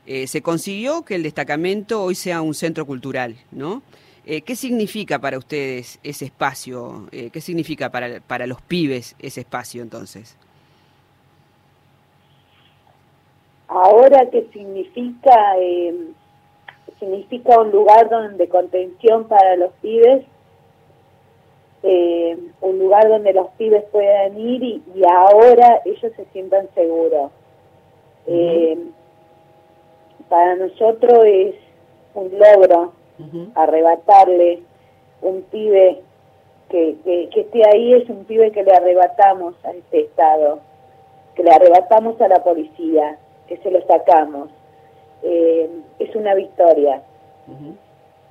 Eh, se consiguió que el destacamento hoy sea un centro cultural, ¿no? Eh, ¿Qué significa para ustedes ese espacio? ¿Qué significa para, para los pibes ese espacio entonces? Ahora, ¿qué significa? Significa un lugar donde contención para los pibes, eh, un lugar donde los pibes puedan ir y, y ahora ellos se sientan seguros. Eh, para nosotros es un logro arrebatarle un pibe que, que, que esté ahí, es un pibe que le arrebatamos a este Estado, que le arrebatamos a la policía, que se lo sacamos. Eh, es una victoria.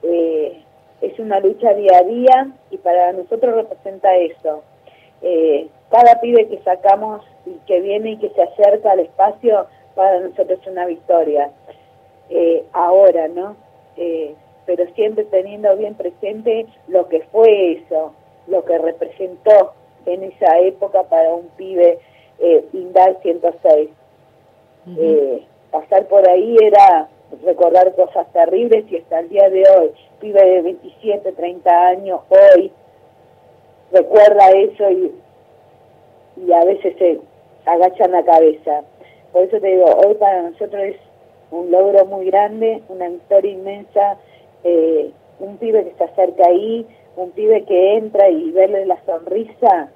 Eh, es una lucha día a día y para nosotros representa eso. Eh, cada pibe que sacamos y que viene y que se acerca al espacio, para nosotros es una victoria. Eh, ahora, ¿no? Eh, pero siempre teniendo bien presente lo que fue eso, lo que representó en esa época para un pibe eh, Indal 106. Eh, pasar por ahí era recordar cosas terribles y hasta el día de hoy, pibe de 27, 30 años, hoy recuerda eso y, y a veces se agachan la cabeza. Por eso te digo, hoy para nosotros es un logro muy grande, una victoria inmensa, eh, un pibe que se acerca ahí, un pibe que entra y verle la sonrisa,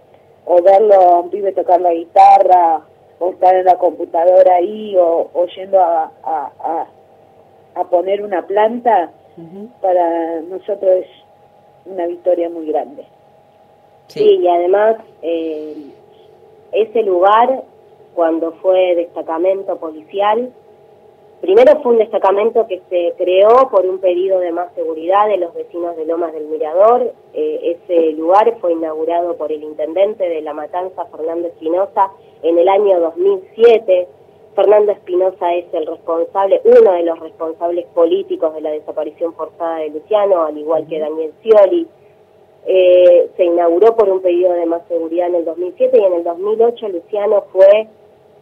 o verlo a un pibe tocar la guitarra, o estar en la computadora ahí, o, yendo a, a, a, a poner una planta, para nosotros es una victoria muy grande. Sí, y además eh, ese lugar, cuando fue destacamento policial, primero fue un destacamento que se creó por un pedido de más seguridad de los vecinos de Lomas del Mirador. Eh, ese lugar fue inaugurado por el intendente de La Matanza, Fernando Espinosa, en el año 2007. Fernando Espinosa es el responsable, uno de los responsables políticos de la desaparición forzada de Luciano, al igual que Daniel Scioli. Eh, se inauguró por un pedido de más seguridad en el 2007 y en el 2008 Luciano fue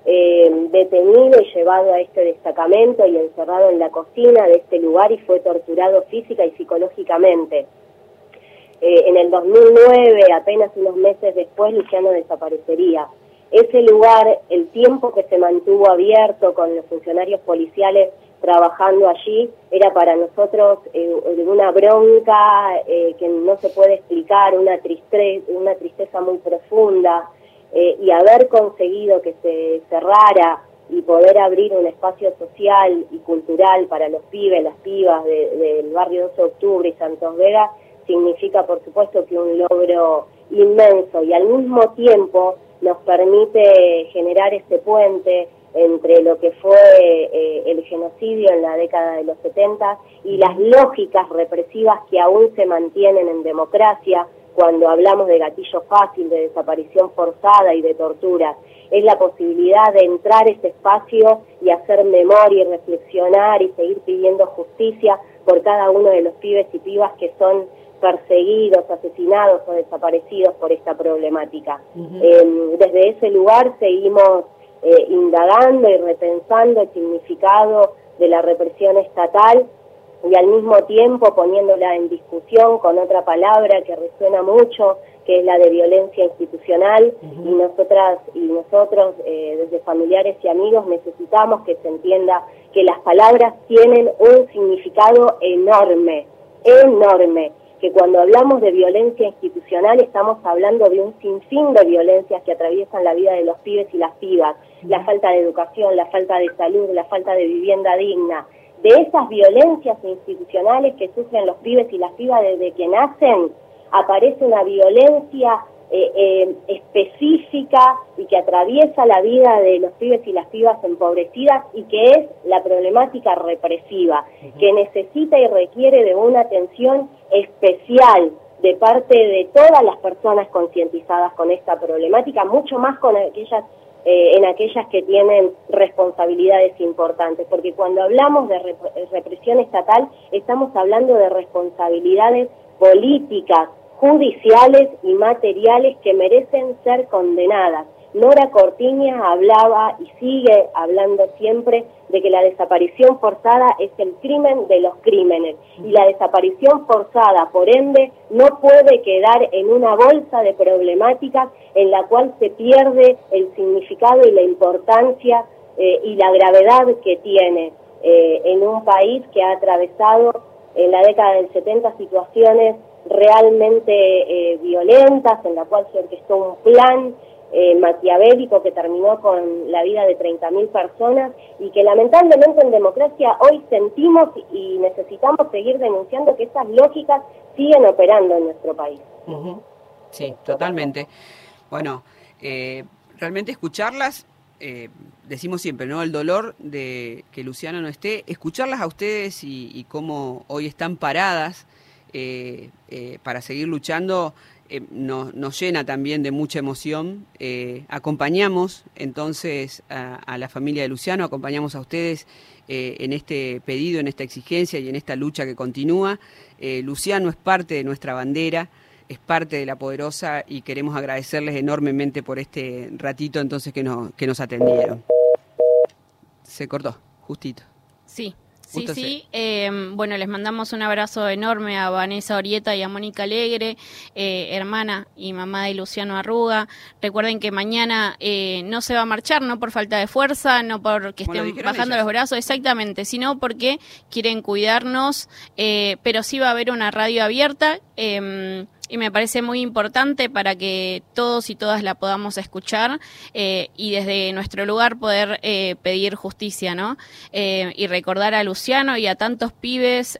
eh, detenido y llevado a este destacamento y encerrado en la cocina de este lugar y fue torturado física y psicológicamente. Eh, en el 2009, apenas unos meses después, Luciano desaparecería. Ese lugar, el tiempo que se mantuvo abierto con los funcionarios policiales trabajando allí, era para nosotros eh, una bronca eh, que no se puede explicar, una, triste, una tristeza muy profunda, eh, y haber conseguido que se cerrara y poder abrir un espacio social y cultural para los pibes, las pibas del barrio 12 de octubre y Santos Vega, significa por supuesto que un logro inmenso. Y al mismo tiempo nos permite generar ese puente entre lo que fue eh, el genocidio en la década de los 70 y las lógicas represivas que aún se mantienen en democracia cuando hablamos de gatillo fácil, de desaparición forzada y de tortura. Es la posibilidad de entrar ese espacio y hacer memoria y reflexionar y seguir pidiendo justicia por cada uno de los pibes y pibas que son perseguidos, asesinados o desaparecidos por esta problemática. Eh, desde ese lugar seguimos eh, indagando y repensando el significado de la represión estatal y al mismo tiempo poniéndola en discusión con otra palabra que resuena mucho, que es la de violencia institucional, y nosotras y nosotros eh, desde familiares y amigos necesitamos que se entienda que las palabras tienen un significado enorme, enorme, que cuando hablamos de violencia institucional estamos hablando de un sinfín de violencias que atraviesan la vida de los pibes y las pibas, la falta de educación, la falta de salud, la falta de vivienda digna, de esas violencias institucionales que sufren los pibes y las pibas desde que nacen, aparece una violencia eh, eh, específica y que atraviesa la vida de los pibes y las pibas empobrecidas y que es la problemática represiva, que necesita y requiere de una atención especial de parte de todas las personas concientizadas con esta problemática, mucho más con aquellas eh, en aquellas que tienen responsabilidades importantes, porque cuando hablamos de represión estatal estamos hablando de responsabilidades políticas, judiciales y materiales que merecen ser condenadas. Nora Cortiña hablaba y sigue hablando siempre de que la desaparición forzada es el crimen de los crímenes y la desaparición forzada, por ende, no puede quedar en una bolsa de problemáticas en la cual se pierde el significado y la importancia eh, y la gravedad que tiene eh, en un país que ha atravesado en la década del 70 situaciones realmente eh, violentas, en la cual se orquestó un plan eh, maquiavélico que terminó con la vida de 30.000 personas y que lamentablemente en democracia hoy sentimos y necesitamos seguir denunciando que esas lógicas siguen operando en nuestro país. Sí, totalmente. Bueno, eh, realmente escucharlas, eh, decimos siempre, ¿no? El dolor de que Luciana no esté, escucharlas a ustedes y, y cómo hoy están paradas eh, eh, para seguir luchando eh, nos, nos, llena también de mucha emoción. Acompañamos entonces a, a, la familia de Luciano, acompañamos a ustedes en este pedido, en esta exigencia y en esta lucha que continúa. Luciano es parte de nuestra bandera, es parte de la poderosa y queremos agradecerles enormemente por este ratito entonces que, no, que nos atendieron. Se cortó, justito. Sí. Sí, sí. Eh, bueno, les mandamos un abrazo enorme a Vanessa Orieta y a Mónica Alegre, eh, hermana y mamá de Luciano Arruga. Recuerden que mañana eh, no se va a marchar, no por falta de fuerza, no porque estén bueno, bajando ellas. los brazos, exactamente, sino porque quieren cuidarnos, eh, pero sí va a haber una radio abierta. Eh, y me parece muy importante para que todos y todas la podamos escuchar eh, y desde nuestro lugar poder eh, pedir justicia, ¿no? Eh, y recordar a Luciano y a tantos pibes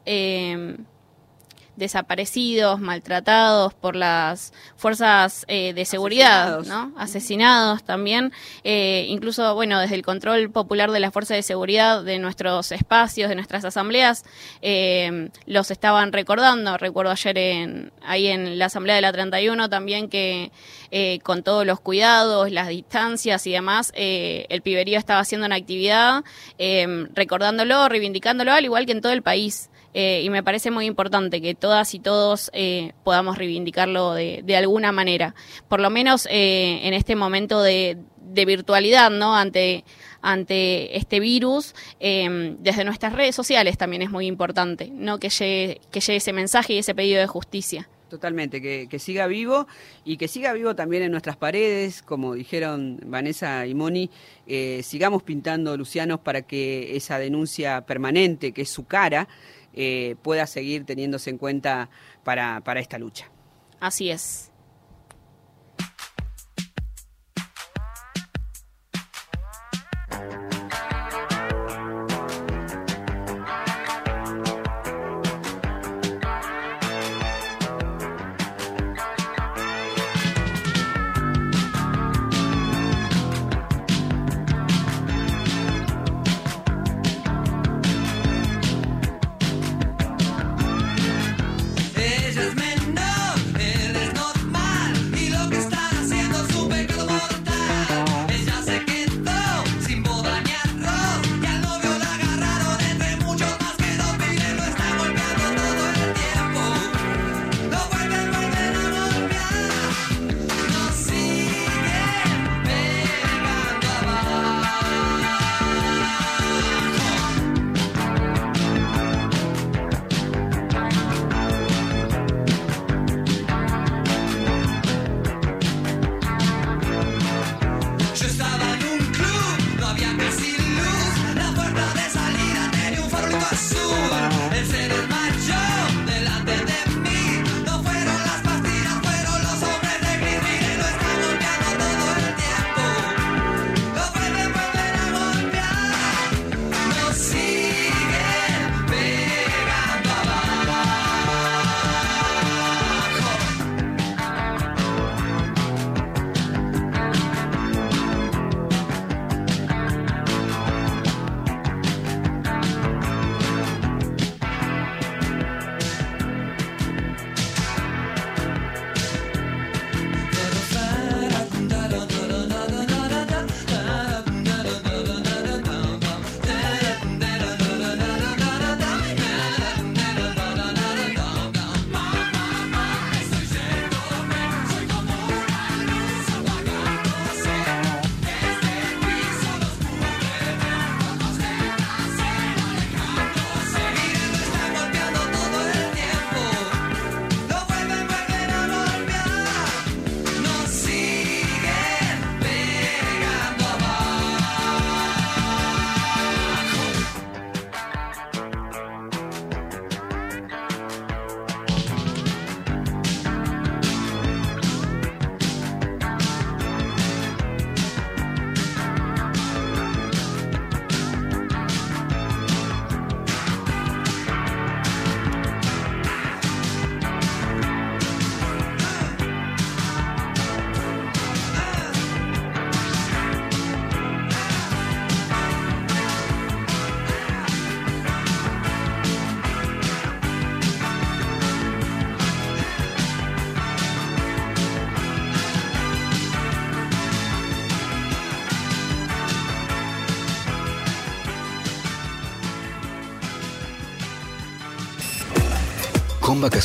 desaparecidos, maltratados por las fuerzas eh, de seguridad, Asesinados. ¿no? Asesinados también, eh, incluso, bueno, desde el control popular de las fuerzas de seguridad de nuestros espacios, de nuestras asambleas, eh, los estaban recordando. Recuerdo ayer en, ahí en la asamblea de la 31 también que eh, con todos los cuidados, las distancias y demás, eh, el piberío estaba haciendo una actividad eh, recordándolo, reivindicándolo, al igual que en todo el país. Eh, y me parece muy importante que todas y todos eh, podamos reivindicarlo de, de alguna manera. Por lo menos eh, en este momento de, virtualidad, ¿no? Ante, ante este virus, eh, desde nuestras redes sociales también es muy importante, ¿no? Que llegue, que llegue ese mensaje y ese pedido de justicia. Totalmente, que, que siga vivo y que siga vivo también en nuestras paredes, como dijeron Vanessa y Moni, eh, sigamos pintando Lucianos para que esa denuncia permanente, que es su cara, eh, pueda seguir teniéndose en cuenta para, para esta lucha. Así es.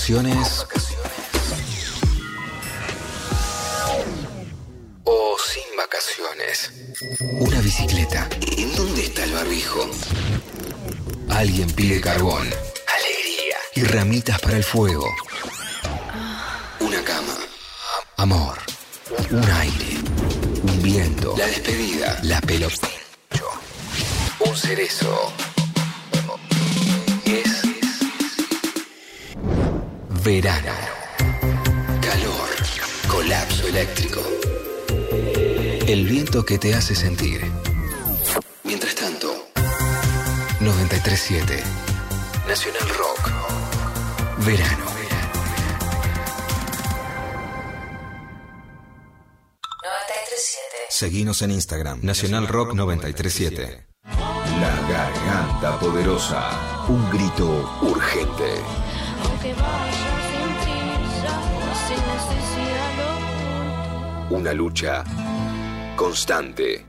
Vacaciones. O sin vacaciones. Una bicicleta. ¿En dónde está el barbijo? Alguien pide carbón. Alegría. Y ramitas para el fuego. Una cama. Amor. Un aire. Un viento. La despedida. La pelota. Un cerezo. Verano. Calor. Colapso eléctrico. El viento que te hace sentir. Mientras tanto, 937. Nacional Rock. Verano. Seguinos en Instagram, Nacional Rock 937. La Garganta Poderosa, un grito urgente. Una lucha constante.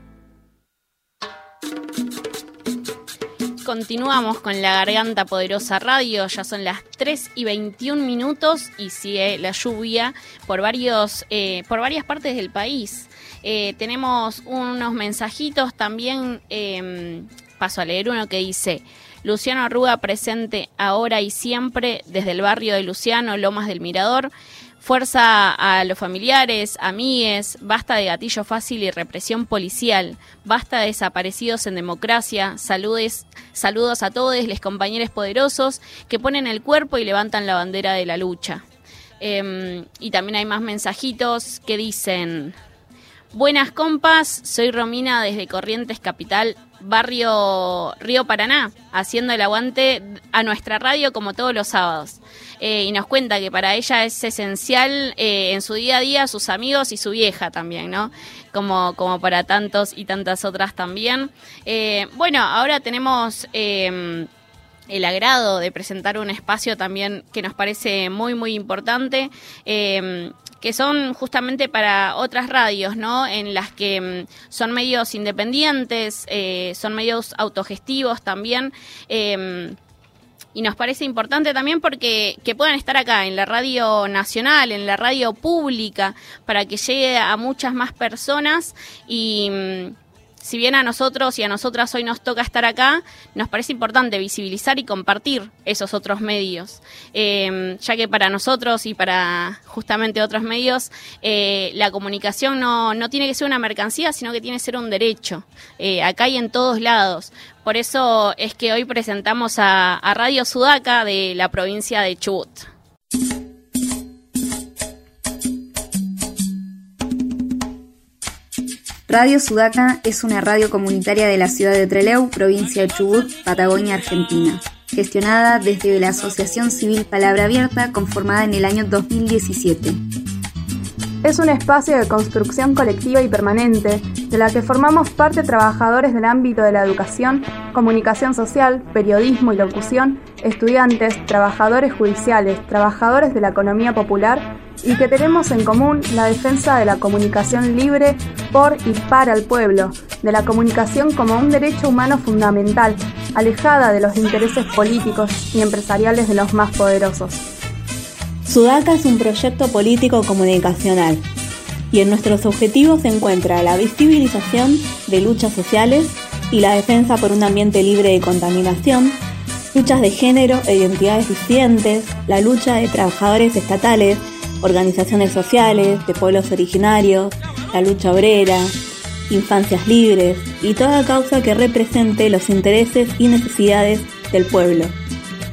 Continuamos con la Garganta Poderosa Radio, ya son las 3 y 21 minutos y sigue la lluvia por, varios, eh, por varias partes del país. Eh, tenemos unos mensajitos también, eh, paso a leer uno que dice, Luciano Arruga presente ahora y siempre desde el barrio de Luciano, Lomas del Mirador. Fuerza a los familiares, amigues, basta de gatillo fácil y represión policial, basta de desaparecidos en democracia, saludes, saludos a todos les compañeros poderosos que ponen el cuerpo y levantan la bandera de la lucha. Em, y también hay más mensajitos que dicen, buenas compas, soy Romina desde Corrientes Capital, barrio Río Paraná, haciendo el aguante a nuestra radio como todos los sábados. Eh, y nos cuenta que para ella es esencial eh, en su día a día sus amigos y su vieja también, ¿no? Como, como para tantos y tantas otras también. Eh, bueno, ahora tenemos eh, el agrado de presentar un espacio también que nos parece muy, muy importante. eh, que son justamente para otras radios, ¿no? En las que mm, son medios independientes, son medios autogestivos también. Y nos parece importante también porque que puedan estar acá en la radio nacional, en la radio pública, para que llegue a muchas más personas y mm, si bien a nosotros y a nosotras hoy nos toca estar acá, nos parece importante visibilizar y compartir esos otros medios, Eh, ya que para nosotros y para justamente otros medios, eh, la comunicación no, no tiene que ser una mercancía, sino que tiene que ser un derecho, eh, acá y en todos lados. Por eso es que hoy presentamos a Radio Sudaca de la provincia de Chubut. Radio Sudaca es una radio comunitaria de la ciudad de Trelew, provincia de Chubut, Patagonia, Argentina, gestionada desde la Asociación Civil Palabra Abierta, conformada en el año 2017. Es un espacio de construcción colectiva y permanente, de la que formamos parte trabajadores del ámbito de la educación, comunicación social, periodismo y locución, estudiantes, trabajadores judiciales, trabajadores de la economía popular y que tenemos en común la defensa de la comunicación libre por y para el pueblo, de la comunicación como un derecho humano fundamental, alejada de los intereses políticos y empresariales de los más poderosos. Sudaca es un proyecto político comunicacional y en nuestros objetivos se encuentra la visibilización de luchas sociales y la defensa por un ambiente libre de contaminación, luchas de género e identidades disidentes, la lucha de trabajadores estatales, organizaciones sociales, de pueblos originarios, la lucha obrera, infancias libres y toda causa que represente los intereses y necesidades del pueblo.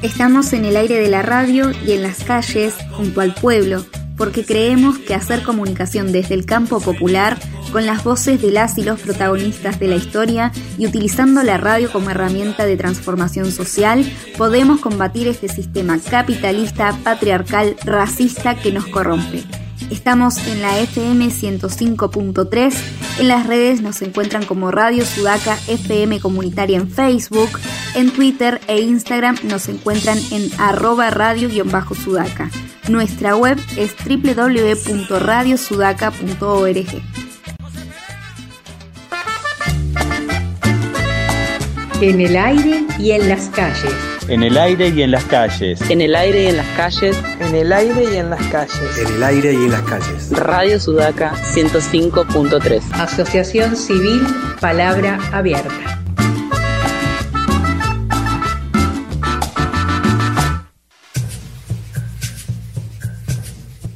Estamos en el aire de la radio y en las calles, junto al pueblo, porque creemos que hacer comunicación desde el campo popular, con las voces de las y los protagonistas de la historia y utilizando la radio como herramienta de transformación social, podemos combatir este sistema capitalista, patriarcal, racista que nos corrompe. Estamos en la FM 105.3, en las redes nos encuentran como Radio Sudaca FM Comunitaria en Facebook, en Twitter e Instagram nos encuentran en arroba radio-sudaca. Nuestra web es www.radiosudaca.org. En el aire y en las calles. En el aire y en las calles. En el aire y en las calles. En el aire y en las calles. En el aire y en las calles. Radio Sudaca 105.3. Asociación Civil Palabra Abierta.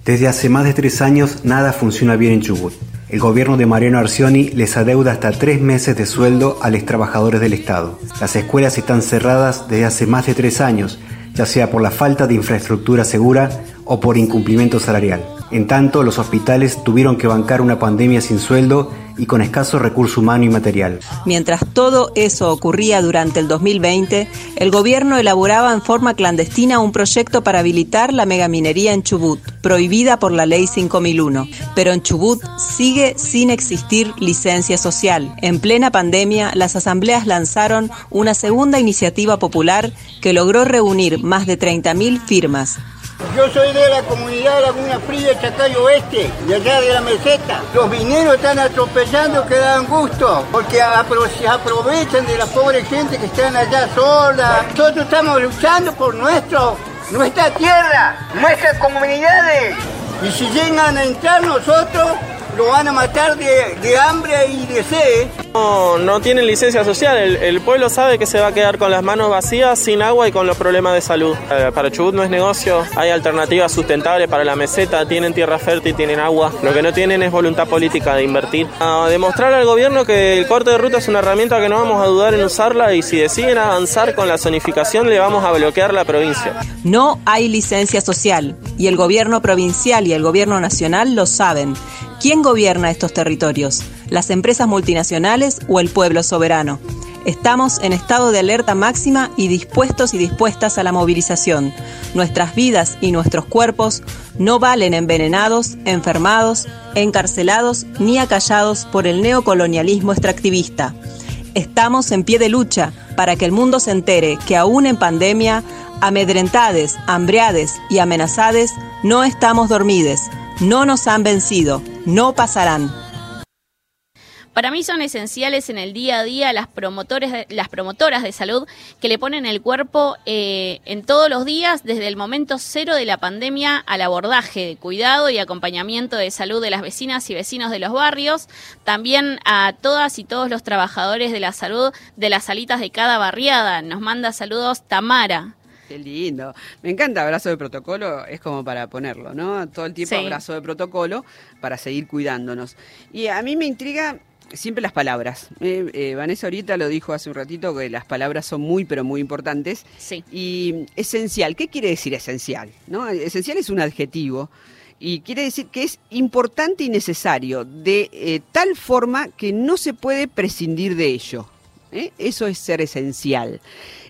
Desde hace más de tres años nada funciona bien en Chubut. El gobierno de Mariano Arcioni les adeuda hasta tres meses de sueldo a los trabajadores del Estado. Las escuelas están cerradas desde hace más de tres años, ya sea por la falta de infraestructura segura o por incumplimiento salarial. En tanto, los hospitales tuvieron que bancar una pandemia sin sueldo y con escaso recurso humano y material. Mientras todo eso ocurría durante el 2020, el gobierno elaboraba en forma clandestina un proyecto para habilitar la megaminería en Chubut, prohibida por la ley 5001. Pero en Chubut sigue sin existir licencia social. En plena pandemia, las asambleas lanzaron una segunda iniciativa popular que logró reunir más de 30.000 firmas. Yo soy de la comunidad Laguna Fría, Chacayo Oeste, de allá de la meseta. Los mineros están atropellando que dan gusto, porque apro- se aprovechan de la pobre gente que están allá sola. Nosotros estamos luchando por nuestro, nuestra tierra, nuestras comunidades. Y si llegan a entrar nosotros, lo van a matar de, de hambre y de sed. No, no tienen licencia social. El, el pueblo sabe que se va a quedar con las manos vacías, sin agua y con los problemas de salud. Eh, para Chubut no es negocio. Hay alternativas sustentables para la meseta. Tienen tierra fértil, tienen agua. Lo que no tienen es voluntad política de invertir. A demostrar al gobierno que el corte de ruta es una herramienta que no vamos a dudar en usarla y si deciden avanzar con la zonificación le vamos a bloquear la provincia. No hay licencia social y el gobierno provincial y el gobierno nacional lo saben. ¿Quién gobierna estos territorios? ¿Las empresas multinacionales o el pueblo soberano? Estamos en estado de alerta máxima y dispuestos y dispuestas a la movilización. Nuestras vidas y nuestros cuerpos no valen envenenados, enfermados, encarcelados ni acallados por el neocolonialismo extractivista. Estamos en pie de lucha para que el mundo se entere que aún en pandemia, amedrentades, hambriades y amenazades, no estamos dormides, no nos han vencido, no pasarán. Para mí son esenciales en el día a día las, promotores las promotoras de salud que le ponen el cuerpo eh, en todos los días, desde el momento cero de la pandemia al abordaje de cuidado y acompañamiento de salud de las vecinas y vecinos de los barrios, también a todas y todos los trabajadores de la salud de las salitas de cada barriada. Nos manda saludos Tamara. Qué lindo. Me encanta abrazo de protocolo, es como para ponerlo, ¿no? Todo el tiempo Sí. abrazo de protocolo para seguir cuidándonos. Y a mí me intriga siempre las palabras. Eh, eh, Vanessa ahorita lo dijo hace un ratito que las palabras son muy, pero muy importantes. Sí. Y esencial, ¿qué quiere decir esencial? ¿No? Esencial es un adjetivo. Y quiere decir que es importante y necesario de eh, tal forma que no se puede prescindir de ello. Eso es ser esencial.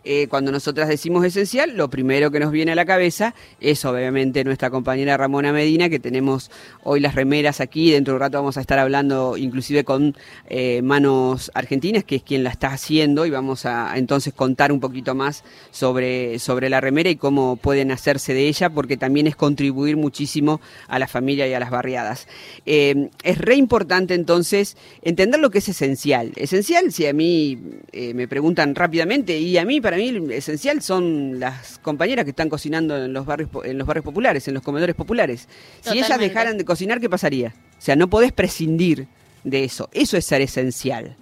Eh, cuando nosotras decimos esencial, lo primero que nos viene a la cabeza es obviamente nuestra compañera Ramona Medina, que tenemos hoy las remeras aquí. Dentro de un rato vamos a estar hablando inclusive con eh, Manos Argentinas, que es quien la está haciendo, y vamos a, entonces contar un poquito más sobre, sobre la remera y cómo pueden hacerse de ella, porque también es contribuir muchísimo a la familia y a las barriadas. Eh, es re importante entonces entender lo que es esencial. Esencial, si a mí me preguntan rápidamente, y a mí, para mí, esencial son las compañeras que están cocinando en los barrios, en los barrios populares, en los comedores populares. Si ellas dejaran de cocinar, ¿qué pasaría? O sea, no podés prescindir de eso. Eso es ser esencial,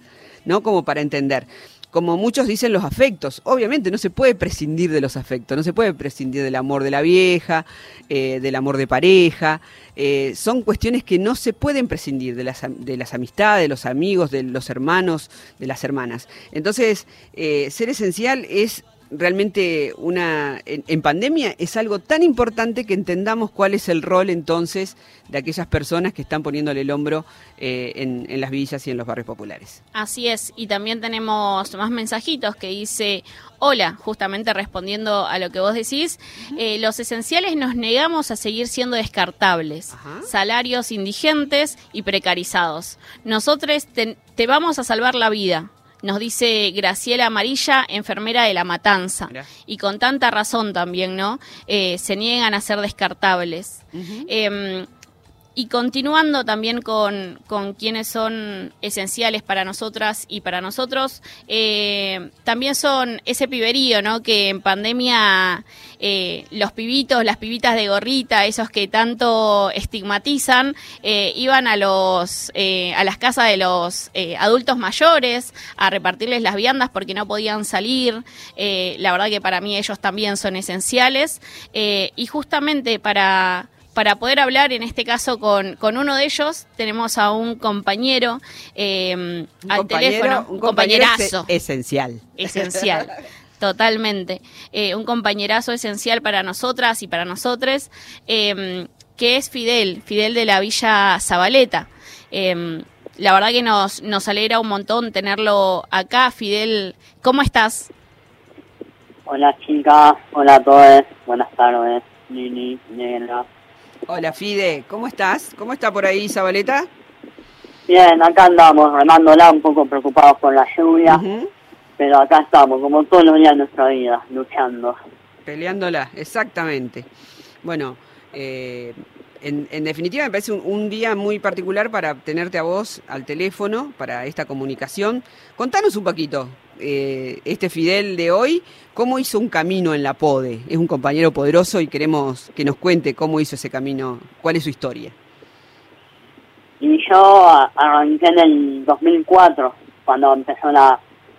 ¿no? Como para entender. Como muchos dicen los afectos, obviamente no se puede prescindir de los afectos, no se puede prescindir del amor de la vieja, eh, del amor de pareja, eh, son cuestiones que no se pueden prescindir de las, de las amistades, de los amigos, de los hermanos, de las hermanas. Entonces, eh, ser esencial es realmente una en, en pandemia es algo tan importante que entendamos cuál es el rol entonces de aquellas personas que están poniéndole el hombro eh, en, en las villas y en los barrios populares. Así es, y también tenemos más mensajitos que dice, hola, justamente respondiendo a lo que vos decís, eh, los esenciales nos negamos a seguir siendo descartables, salarios indigentes y precarizados. Nosotros te, te vamos a salvar la vida. Nos dice Graciela Amarilla, enfermera de La Matanza. Y con tanta razón también, ¿no? Eh, se niegan a ser descartables. Em, y continuando también con, con quienes son esenciales para nosotras y para nosotros, eh, también son ese piberío, ¿no? Que en pandemia eh, los pibitos, las pibitas de gorrita, esos que tanto estigmatizan, eh, iban a los eh, a las casas de los eh, adultos mayores a repartirles las viandas porque no podían salir. Eh, la verdad que para mí ellos también son esenciales. Y justamente para para poder hablar en este caso con, con uno de ellos, tenemos a un compañero eh, Un al compañero- teléfono, un compañero compañerazo. ese- esencial. Esencial. Totalmente. Eh, un compañerazo esencial para nosotras y para nosotres. eh, que es Fidel, Fidel de la Villa Zabaleta. Em, la verdad que nos, nos alegra un montón tenerlo acá. Fidel, ¿cómo estás? Hola chicas, hola a todos, buenas tardes, Nini, Negra. Hola Fide, ¿cómo estás? ¿Cómo está por ahí Zabaleta? Bien, acá andamos remándola, un poco preocupados por la lluvia, pero acá estamos, como todos los días de nuestra vida, luchando. Peleándola, exactamente. Bueno, eh, en, en definitiva me parece un, un día muy particular para tenerte a vos al teléfono, para esta comunicación. Contanos un poquito, eh, este Fidel de hoy, cómo hizo un camino en la PODE. Es un compañero poderoso y queremos que nos cuente cómo hizo ese camino, cuál es su historia. Y yo arranqué en el 2004, cuando empezó la,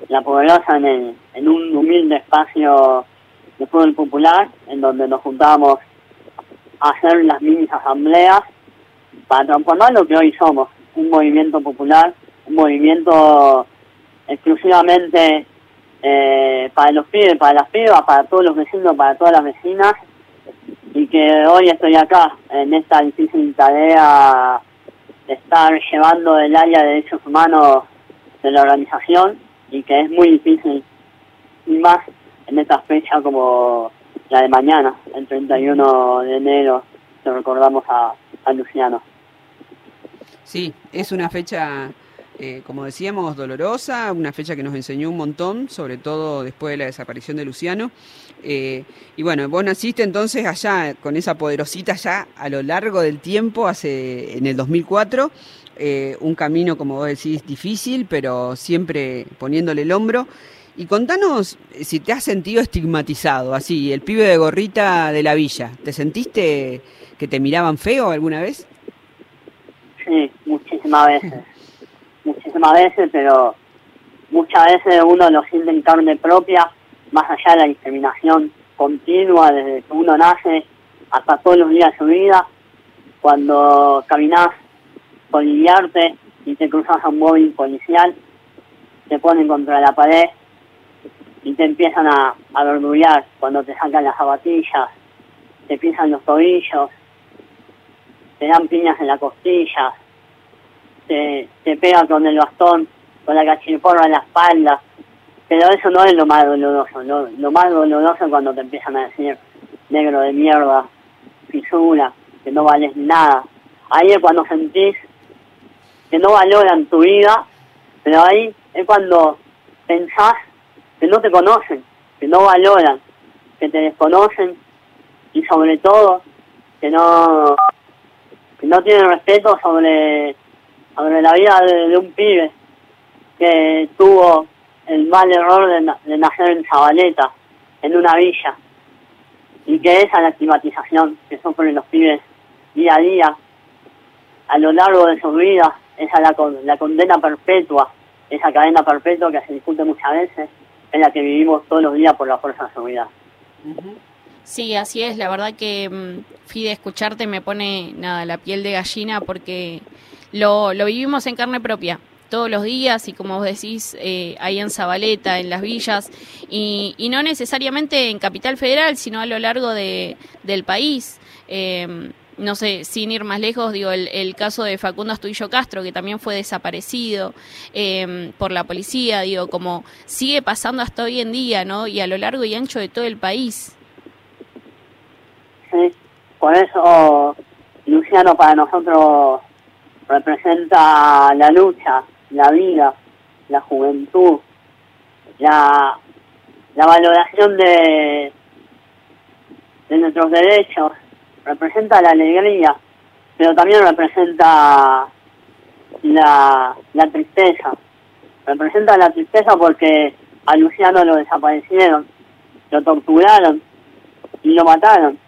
la poderosa en, el- en un humilde espacio de fútbol popular, en donde nos juntábamos a hacer las mini asambleas para transformar lo que hoy somos, un movimiento popular, un movimiento exclusivamente eh, para los pibes, para las pibas, para todos los vecinos, para todas las vecinas, y que hoy estoy acá en esta difícil tarea de estar llevando el área de derechos humanos de la organización y que es muy difícil, y más en esta fecha como la de mañana, el 31 de enero, que recordamos a, a Luciano. Sí, es una fecha, eh, como decíamos, dolorosa, una fecha que nos enseñó un montón, sobre todo después de la desaparición de Luciano. Eh, y bueno, vos naciste entonces allá con esa poderosita ya a lo largo del tiempo, hace en el 2004, eh, un camino, como vos decís, difícil, pero siempre poniéndole el hombro. Y contanos eh, si te has sentido estigmatizado, así, el pibe de gorrita de la villa. ¿Te sentiste que te miraban feo alguna vez? Sí, muchísimas veces. muchísimas veces, pero muchas veces uno lo siente en carne propia, más allá de la discriminación continua desde que uno nace hasta todos los días de su vida. Cuando caminas por Iliarte y te cruzas a un móvil policial, te ponen contra la pared y te empiezan a, a cuando te sacan las zapatillas, te pisan los tobillos, te dan piñas en la costilla, te, te pegan con el bastón, con la cachiporra en la espalda. Pero eso no es lo más doloroso. Lo, lo más doloroso es cuando te empiezan a decir negro de mierda, fisura, que no vales nada. Ahí es cuando sentís que no valoran tu vida, pero ahí es cuando pensás que no te conocen, que no valoran, que te desconocen y sobre todo que no que no tienen respeto sobre sobre la vida de, un pibe que tuvo el mal error de, de nacer en Zabaleta, en una villa, y que esa es la estigmatización que sufren los pibes día a día, a lo largo de su vida, esa es la, con- la condena perpetua, esa cadena perpetua que se discute muchas veces, es la que vivimos todos los días por la fuerza de seguridad. Sí, así es. La verdad que, mm, Fide, escucharte me pone nada la piel de gallina porque lo, lo vivimos en carne propia todos los días y como vos decís, eh, ahí en Zabaleta, en las villas, y, y no necesariamente en Capital Federal, sino a lo largo de, del país. Eh, no sé, sin ir más lejos, digo, el, el caso de Facundo Astudillo Castro, que también fue desaparecido eh, por la policía, digo, como sigue pasando hasta hoy en día, ¿no? Y a lo largo y ancho de todo el país. Sí, por eso Luciano para nosotros representa la lucha, la vida, la juventud, la, la valoración de, de nuestros derechos, representa la alegría, pero también representa la, la tristeza. Representa la tristeza porque a Luciano lo desaparecieron, lo torturaron y lo mataron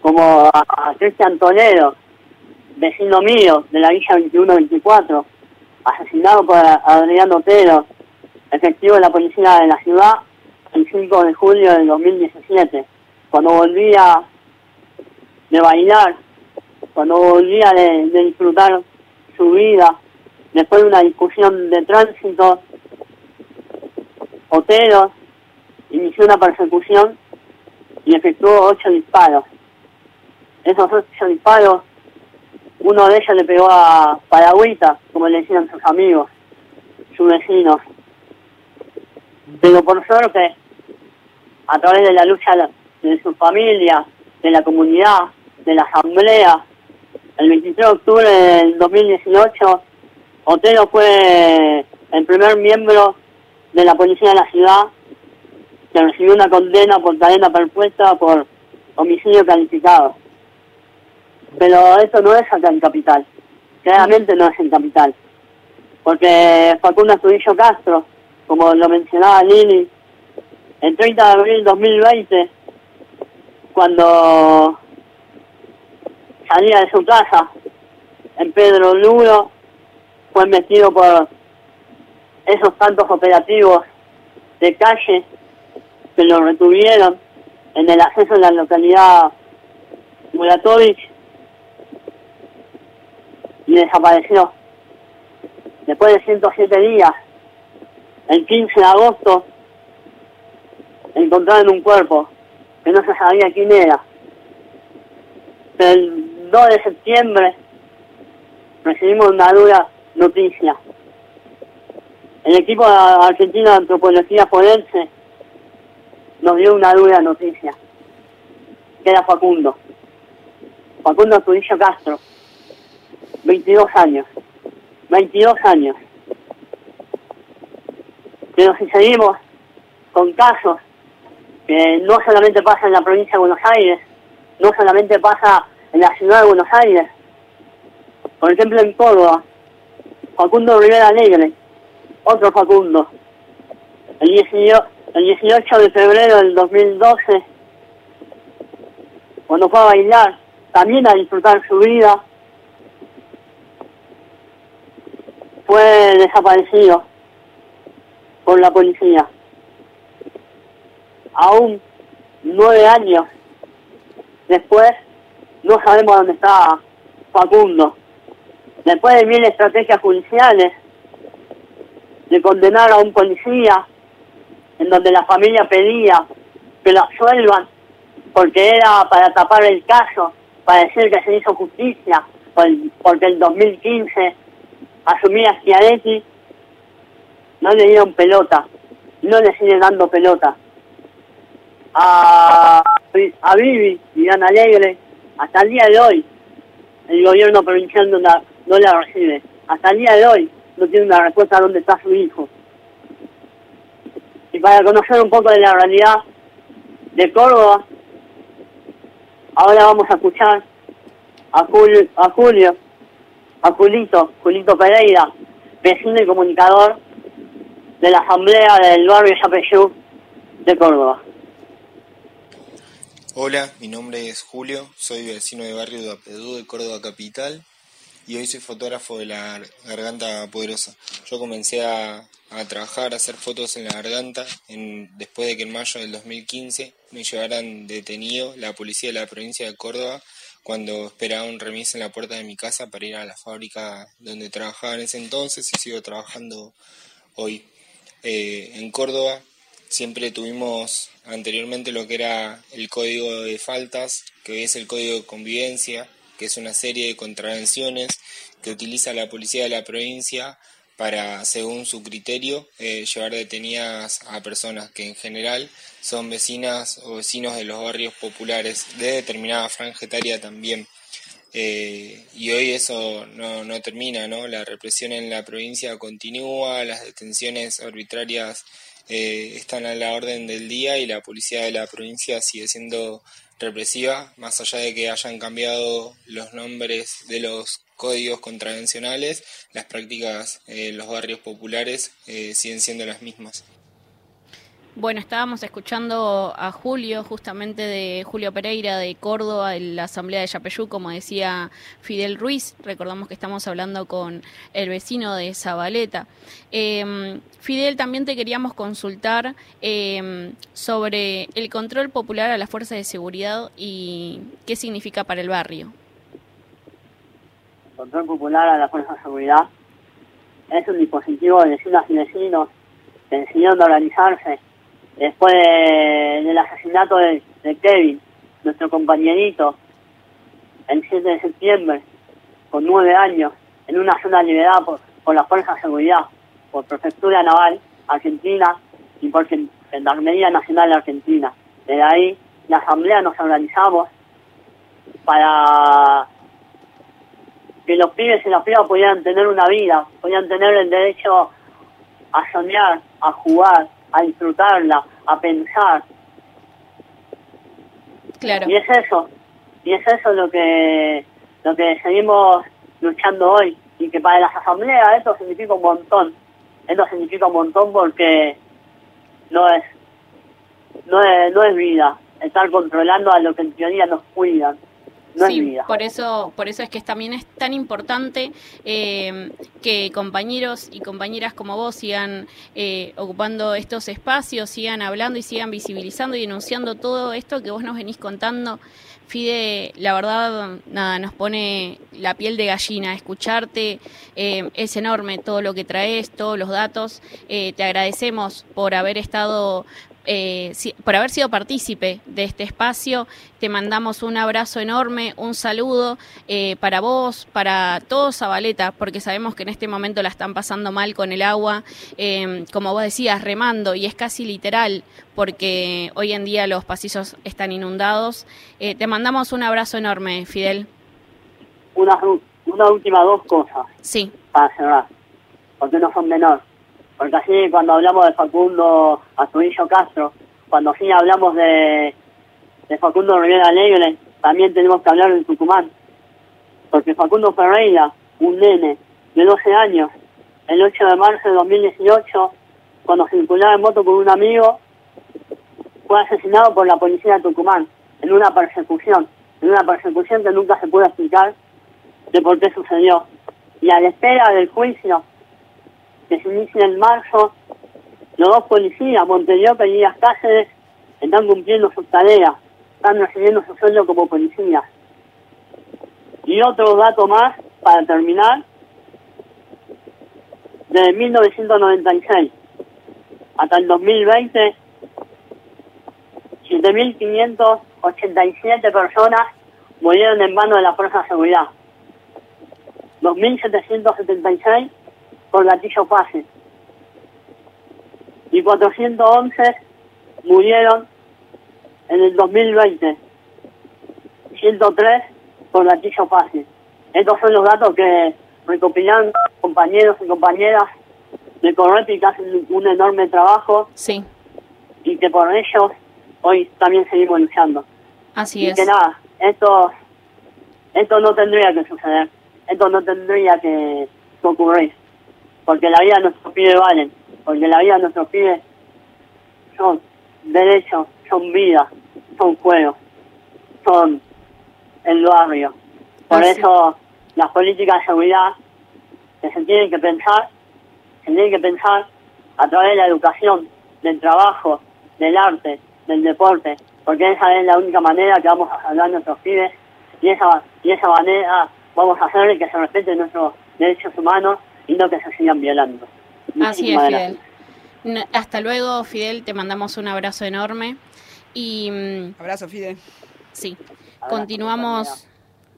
como a, a Cristian Toledo, vecino mío de la Villa 2124, asesinado por Adriano Otero, efectivo de la policía de la ciudad, el 5 de julio del 2017, cuando volvía de bailar, cuando volvía de, disfrutar su vida, después de una discusión de tránsito, Otero inició una persecución y efectuó ocho disparos. Esos ocho disparos uno de ellos le pegó a Paragüita, como le decían sus amigos, sus vecinos. Pero por suerte, a través de la lucha de su familia, de la comunidad, de la asamblea, el 23 de octubre del 2018, Otero fue el primer miembro de la policía de la ciudad que recibió una condena por cadena perpetua por homicidio calificado. Pero eso no es acá en Capital. Claramente no es en Capital. Porque Facundo Astudillo Castro, como lo mencionaba Lili, el 30 de abril de 2020, cuando salía de su casa en Pedro Ludo, fue metido por esos tantos operativos de calle que lo retuvieron en el acceso a la localidad Muratovich y desapareció. Después de 107 días, el 15 de agosto, encontraron un cuerpo que no se sabía quién era. 2 de septiembre recibimos una dura noticia. El equipo argentino de antropología forense nos dio una dura noticia, que era Facundo. Facundo Astudillo Castro, 22 años, 22 años. Pero si seguimos con casos que no solamente pasa en la provincia de Buenos Aires, no solamente pasa en la ciudad de Buenos Aires, por ejemplo en Córdoba, Facundo Rivera Alegre, otro Facundo, el 18, el 18 de febrero del 2012, cuando fue a bailar, también a disfrutar su vida, fue desaparecido por la policía. Aún nueve años después, no sabemos dónde está Facundo. Después de mil estrategias judiciales, de condenar a un policía, en donde la familia pedía que lo absuelvan, porque era para tapar el caso, para decir que se hizo justicia, porque el 2015 asumía Schiaretti, no le dieron pelota, no le siguen dando pelota. A, a Vivi Dan Alegre, hasta el día de hoy, el gobierno provincial no la, no la recibe. Hasta el día de hoy no tiene una respuesta a dónde está su hijo. Y para conocer un poco de la realidad de Córdoba, ahora vamos a escuchar a Julio, a Julio, a Julito, Julito Pereira, vecino y comunicador de la asamblea del barrio Yapeyú de Córdoba. Hola, mi nombre es Julio, soy vecino de barrio de Apedú de Córdoba Capital y hoy soy fotógrafo de la Garganta Poderosa. Yo comencé a, trabajar, a hacer fotos en la Garganta en, después de que en mayo del 2015 me llevaran detenido la policía de la provincia de Córdoba cuando esperaba un remis en la puerta de mi casa para ir a la fábrica donde trabajaba en ese entonces y sigo trabajando hoy. Eh, en Córdoba siempre tuvimos anteriormente lo que era el código de faltas, que hoy es el código de convivencia, que es una serie de contravenciones que utiliza la policía de la provincia para, según su criterio, eh, llevar detenidas a personas que en general son vecinas o vecinos de los barrios populares de determinada franja etaria también. Eh, y hoy eso no, no termina, ¿no? La represión en la provincia continúa, las detenciones arbitrarias eh, están a la orden del día y la policía de la provincia sigue siendo represiva, más allá de que hayan cambiado los nombres de los códigos contravencionales, las prácticas en los barrios populares eh, siguen siendo las mismas. Bueno, estábamos escuchando a Julio, justamente de Julio Pereira de Córdoba, en la Asamblea de Yapeyú, como decía Fidel Ruiz. Recordamos que estamos hablando con el vecino de Zabaleta. Eh, Fidel, también te queríamos consultar eh, sobre el control popular a las fuerzas de seguridad y qué significa para el barrio. Control popular a las fuerzas de seguridad es un dispositivo de vecinas y vecinos decidieron de organizarse después de- del asesinato de, Kevin, nuestro compañerito, el 7 de septiembre, con nueve años en una zona liberada por, por las fuerzas de seguridad, por Prefectura Naval Argentina y por Gen- Gendarmería Nacional Argentina. Desde ahí, la Asamblea nos organizamos para que los pibes y las pibas pudieran tener una vida, pudieran tener el derecho a soñar, a jugar, a disfrutarla, a pensar. Claro. Y es eso, y es eso lo que lo que seguimos luchando hoy y que para las asambleas esto significa un montón. Esto significa un montón porque no es no es, no es vida estar controlando a lo que en teoría nos cuidan. No sí, es por eso, por eso es que también es tan importante eh, que compañeros y compañeras como vos sigan eh, ocupando estos espacios, sigan hablando y sigan visibilizando y denunciando todo esto que vos nos venís contando. Fide, la verdad, nada, nos pone la piel de gallina. Escucharte eh, es enorme todo lo que traes, todos los datos. Eh, te agradecemos por haber estado eh, si- por haber sido partícipe de este espacio. Te mandamos un abrazo enorme, un saludo eh, para vos, para todos Zabaleta, porque sabemos que en este momento la están pasando mal con el agua, eh, como vos decías, remando, y es casi literal, porque hoy en día los pasillos están inundados. Eh, te mandamos un abrazo enorme, Fidel. Una, una última dos cosas. Sí. Para cerrar, porque no son menor. Porque así cuando hablamos de Facundo Asturillo Castro, cuando sí hablamos de, de Facundo Rivera Alegre, también tenemos que hablar de Tucumán. Porque Facundo Ferreira, un nene de 12 años, el 8 de marzo de 2018, cuando circulaba en moto con un amigo, fue asesinado por la policía de Tucumán en una persecución, en una persecución que nunca se pudo explicar de por qué sucedió. Y a la espera del juicio se inicia en marzo, los dos policías, Montevideo y Díaz Cáceres, están cumpliendo sus tareas, están recibiendo su sueldo como policías. Y otro dato más, para terminar, desde 1996 hasta el 2020, 7.587 personas murieron en manos de la Fuerza de Seguridad. 2.776 por gatillo fácil. Y 411 murieron en el 2020. 103 por gatillo fácil. Estos son los datos que recopilan compañeros y compañeras de Correpi que hacen un enorme trabajo. Sí. Y que por ellos hoy también seguimos luchando. Así y es. que nada, esto, esto no tendría que suceder. Esto no tendría que, que ocurrir. Porque la vida de nuestros pibes valen. Porque la vida de nuestros pibes son derechos, son vida, son juegos, son el barrio. Por Así. eso las políticas de seguridad que se tienen que pensar, se tienen que pensar a través de la educación, del trabajo, del arte, del deporte, porque esa es la única manera que vamos a salvar a nuestros pibes y esa, y esa manera vamos a hacer que se respeten nuestros derechos humanos y no que se sigan violando. Así es, Fidel. Hasta luego, Fidel. Te mandamos un abrazo enorme. Y. mm, Abrazo, Fidel. Sí. Continuamos,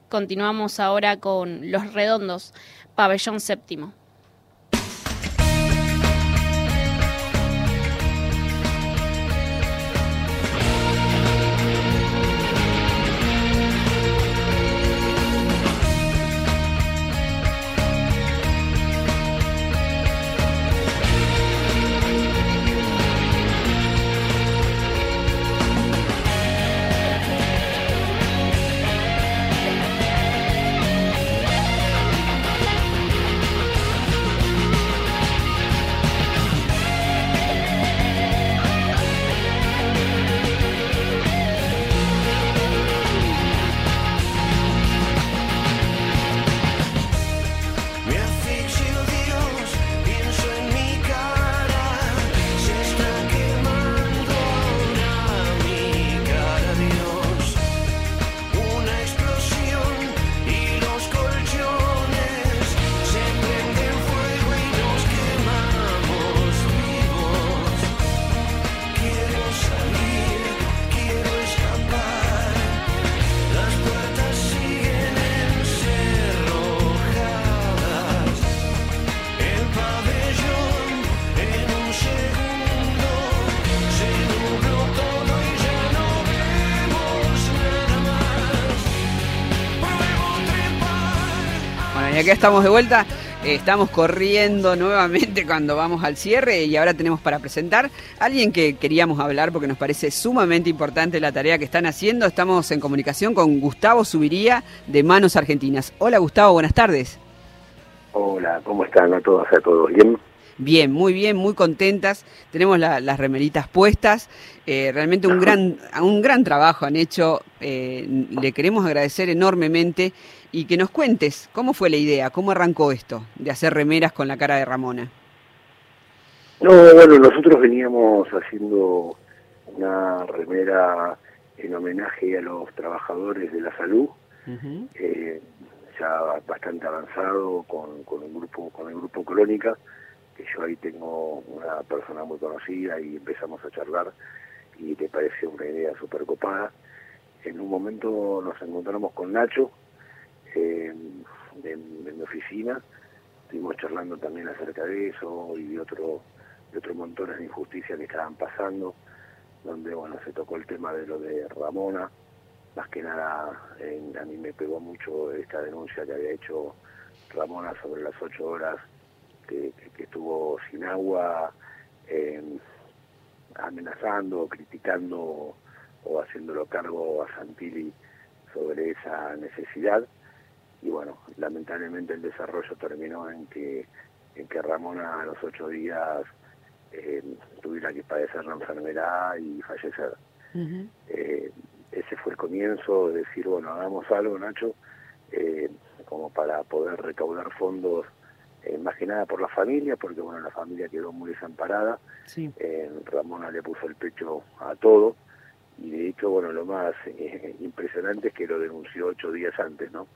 continuamos ahora con Los Redondos, Pabellón Séptimo. Acá estamos de vuelta, eh, estamos corriendo nuevamente cuando vamos al cierre y ahora tenemos para presentar a alguien que queríamos hablar porque nos parece sumamente importante la tarea que están haciendo. Estamos en comunicación con Gustavo Subiría de Manos Argentinas. Hola Gustavo, buenas tardes. Hola, ¿cómo están a todos, a todos? ¿Bien? Bien, muy bien, muy contentas. Tenemos la- las remeritas puestas. Eh, realmente un gran, un gran trabajo han hecho. Eh, le queremos agradecer enormemente y que nos cuentes cómo fue la idea, cómo arrancó esto de hacer remeras con la cara de Ramona. No, bueno, nosotros veníamos haciendo una remera en homenaje a los trabajadores de la salud, eh, ya bastante avanzado con, con un grupo, con el grupo Colónica, que yo ahí tengo una persona muy conocida y empezamos a charlar y te parece una idea súper copada. En un momento nos encontramos con Nacho eh, en, en mi oficina, estuvimos charlando también acerca de eso y de otro de otros montones de injusticias que estaban pasando, donde bueno se tocó el tema de lo de Ramona, más que nada a mí me pegó mucho esta denuncia que había hecho Ramona sobre las ocho horas que, que- que estuvo sin agua, eh, amenazando, criticando o haciéndolo cargo a Santilli sobre esa necesidad y bueno, lamentablemente el desarrollo terminó en que en que Ramona a los ocho días eh, tuviera que padecer la enfermedad y fallecer. Eh, ese fue el comienzo de decir, bueno, hagamos algo, Nacho, eh, como para poder recaudar fondos, eh, más que nada por la familia, porque bueno, la familia quedó muy desamparada. Sí. Eh, Ramona le puso el pecho a todo y de hecho, bueno, lo más eh, impresionante es que lo denunció ocho días antes, ¿no?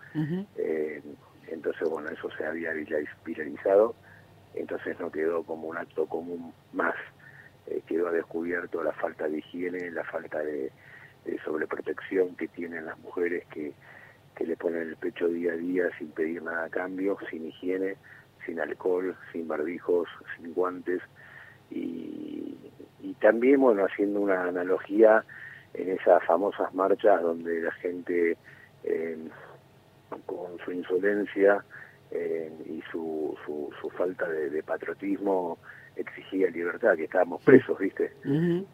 Eh, entonces, bueno, eso se había vira- viralizado, entonces no quedó como un acto común más, quedó a descubierto la falta de higiene, la falta de, de sobreprotección que tienen las mujeres que, que le ponen el pecho día a día sin pedir nada a cambio, sin higiene, sin alcohol, sin barbijos, sin guantes y, y también, bueno, haciendo una analogía en esas famosas marchas donde la gente eh, con su insolencia eh, y su, su, su falta de, de patriotismo exigía libertad, que estábamos presos, ¿viste?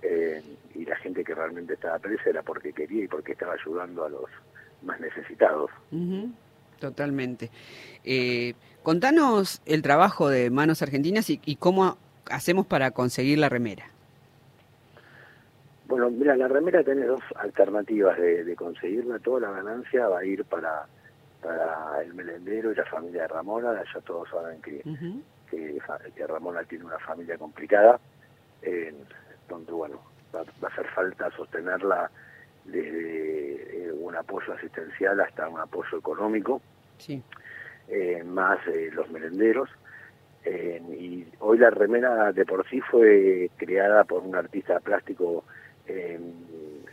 Eh, y la gente que realmente estaba presa era porque quería y porque estaba ayudando a los más necesitados. Totalmente. Eh, contanos el trabajo de Manos Argentinas y, y cómo hacemos para conseguir la remera. Bueno, mira, la remera tiene dos alternativas de, de conseguirla. Toda la ganancia va a ir para, para el melendero y la familia de Ramona. Ya todos saben que, que, fa- que Ramona tiene una familia complicada, eh, donde, bueno, va, va a hacer falta sostenerla desde eh, un apoyo asistencial hasta un apoyo económico, Sí. eh, más eh, los merenderos. Eh, y hoy la remera de por sí fue creada por un artista plástico en,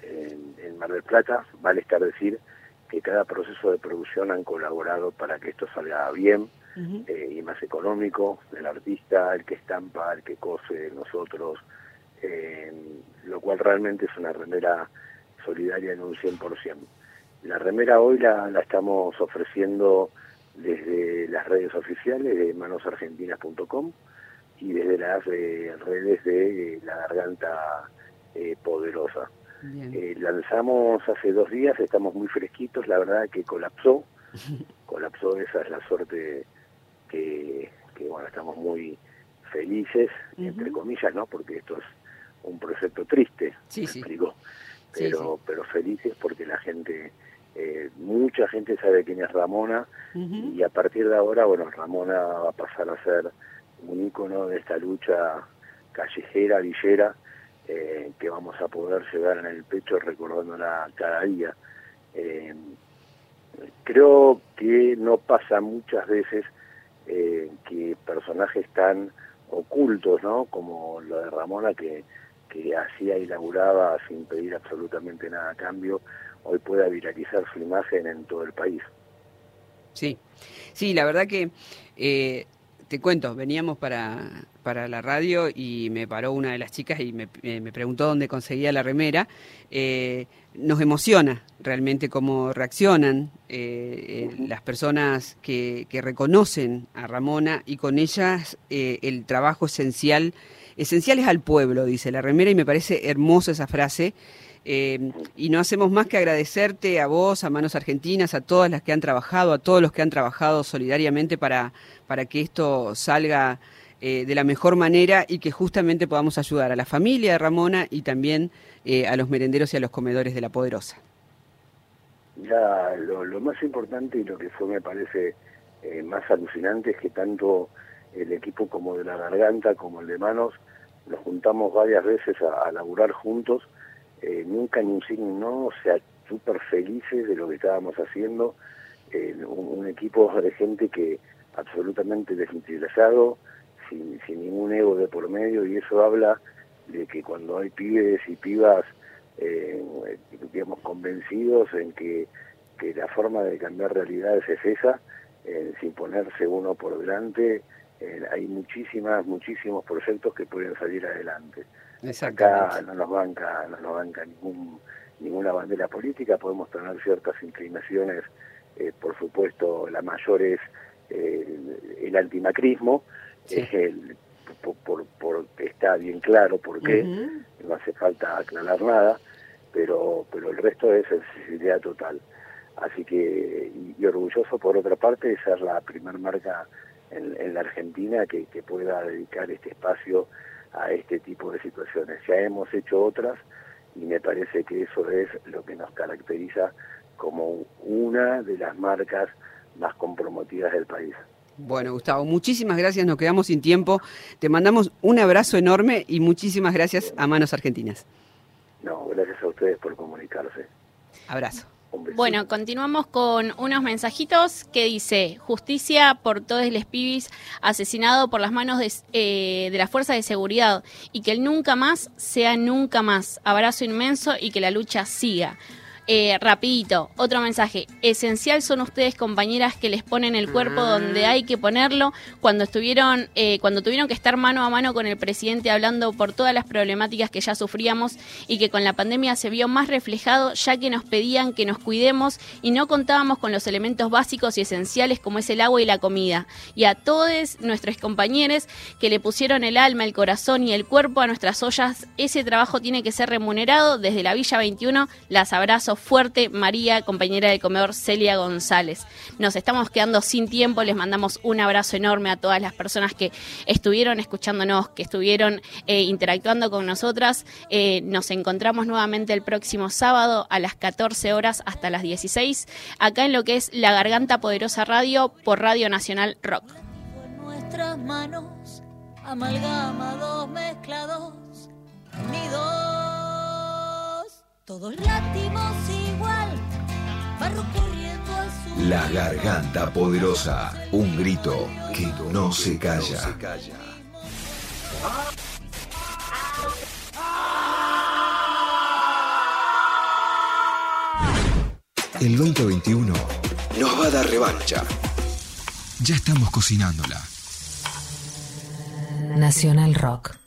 en- en Mar del Plata. Vale estar decir que cada proceso de producción han colaborado para que esto salga bien y más económico. El artista, el que estampa, el que cose, nosotros. lo cual realmente es una remera solidaria en un 100%. La remera hoy la, la estamos ofreciendo desde las redes oficiales de manosargentinas.com y desde las eh, redes de eh, La Garganta eh, Poderosa. Eh, lanzamos hace dos días, estamos muy fresquitos, la verdad que colapsó, colapsó, esa es la suerte que, que bueno, estamos muy felices, entre comillas, ¿no? Porque esto es un proyecto triste, Sí, ¿me sí. explico? Sí, Pero, pero felices porque la gente, eh, mucha gente sabe quién es Ramona y a partir de ahora, bueno, Ramona va a pasar a ser un ícono de esta lucha callejera, villera, eh, que vamos a poder llevar en el pecho recordándola cada día. Eh, creo que no pasa muchas veces eh, que personajes tan ocultos, ¿no? Como lo de Ramona, que, que hacía y laburaba sin pedir absolutamente nada a cambio, hoy pueda viralizar su imagen en todo el país. Sí, sí, la verdad que eh, te cuento, veníamos para, para la radio y me paró una de las chicas y me, eh, me preguntó dónde conseguía la remera. Eh, nos emociona realmente cómo reaccionan eh, eh, las personas que, que reconocen a Ramona y con ellas eh, el trabajo esencial, esencial es al pueblo, dice la remera, y me parece hermosa esa frase. Eh, y no hacemos más que agradecerte a vos, a Manos Argentinas, a todas las que han trabajado, a todos los que han trabajado solidariamente para, para que esto salga eh, de la mejor manera y que justamente podamos ayudar a la familia de Ramona y también eh, a los merenderos y a los comedores de La Poderosa. Ya, lo, lo más importante y lo que fue, me parece, más alucinante es que tanto el equipo como de la garganta como el de manos nos juntamos varias veces a, laburar juntos, eh, nunca ni un un no, o sea, súper felices de lo que estábamos haciendo, un, un equipo de gente que absolutamente desinteresado, sin, sin ningún ego de por medio, y eso habla de que cuando hay pibes y pibas, eh, digamos, convencidos en que, que la forma de cambiar realidades es esa, eh, sin ponerse uno por delante, eh, hay muchísimas, muchísimos proyectos que pueden salir adelante. Acá no nos banca, no nos banca ningún, ninguna bandera política, podemos tener ciertas inclinaciones, eh, por supuesto, la mayor es eh, el antimacrismo, es el, por, por, por- está bien claro por qué, no hace falta aclarar nada, pero, pero el resto es sensibilidad total. Así que, y, y orgulloso por otra parte de ser la primer marca en, en la Argentina que, que pueda dedicar este espacio a este tipo de situaciones. Ya hemos hecho otras y me parece que eso es lo que nos caracteriza como una de las marcas más comprometidas del país. Bueno, Gustavo, muchísimas gracias, nos quedamos sin tiempo. Te mandamos un abrazo enorme y muchísimas gracias a Manos Argentinas. No, gracias a ustedes por comunicarse. Abrazo. Bueno, continuamos con unos mensajitos que dice, justicia por todos los pibis asesinado por las manos de, eh, de la fuerza de seguridad y que el nunca más sea nunca más. Abrazo inmenso y que la lucha siga. Eh, rapidito, otro mensaje. Esencial son ustedes, compañeras, que les ponen el cuerpo donde hay que ponerlo. Cuando estuvieron, eh, cuando tuvieron que estar mano a mano con el presidente hablando por todas las problemáticas que ya sufríamos y que con la pandemia se vio más reflejado, ya que nos pedían que nos cuidemos y no contábamos con los elementos básicos y esenciales como es el agua y la comida. Y a todos nuestros compañeros que le pusieron el alma, el corazón y el cuerpo a nuestras ollas, ese trabajo tiene que ser remunerado desde la Villa 21. Las fuerte, María, compañera de comedor Celia González. Nos estamos quedando sin tiempo, les mandamos un abrazo enorme a todas las personas que estuvieron escuchándonos, que estuvieron eh, interactuando con nosotras. Eh, nos encontramos nuevamente el próximo sábado a las 14 horas hasta las 16, acá en lo que es La Garganta Poderosa Radio por Radio Nacional Rock. nuestras manos, amalgamados, mezclados, unidos, todos latimos igual, barro corriendo al sur. La garganta poderosa, un grito que no se calla. El 2021 nos va a dar revancha. Ya estamos cocinándola. Nacional Rock.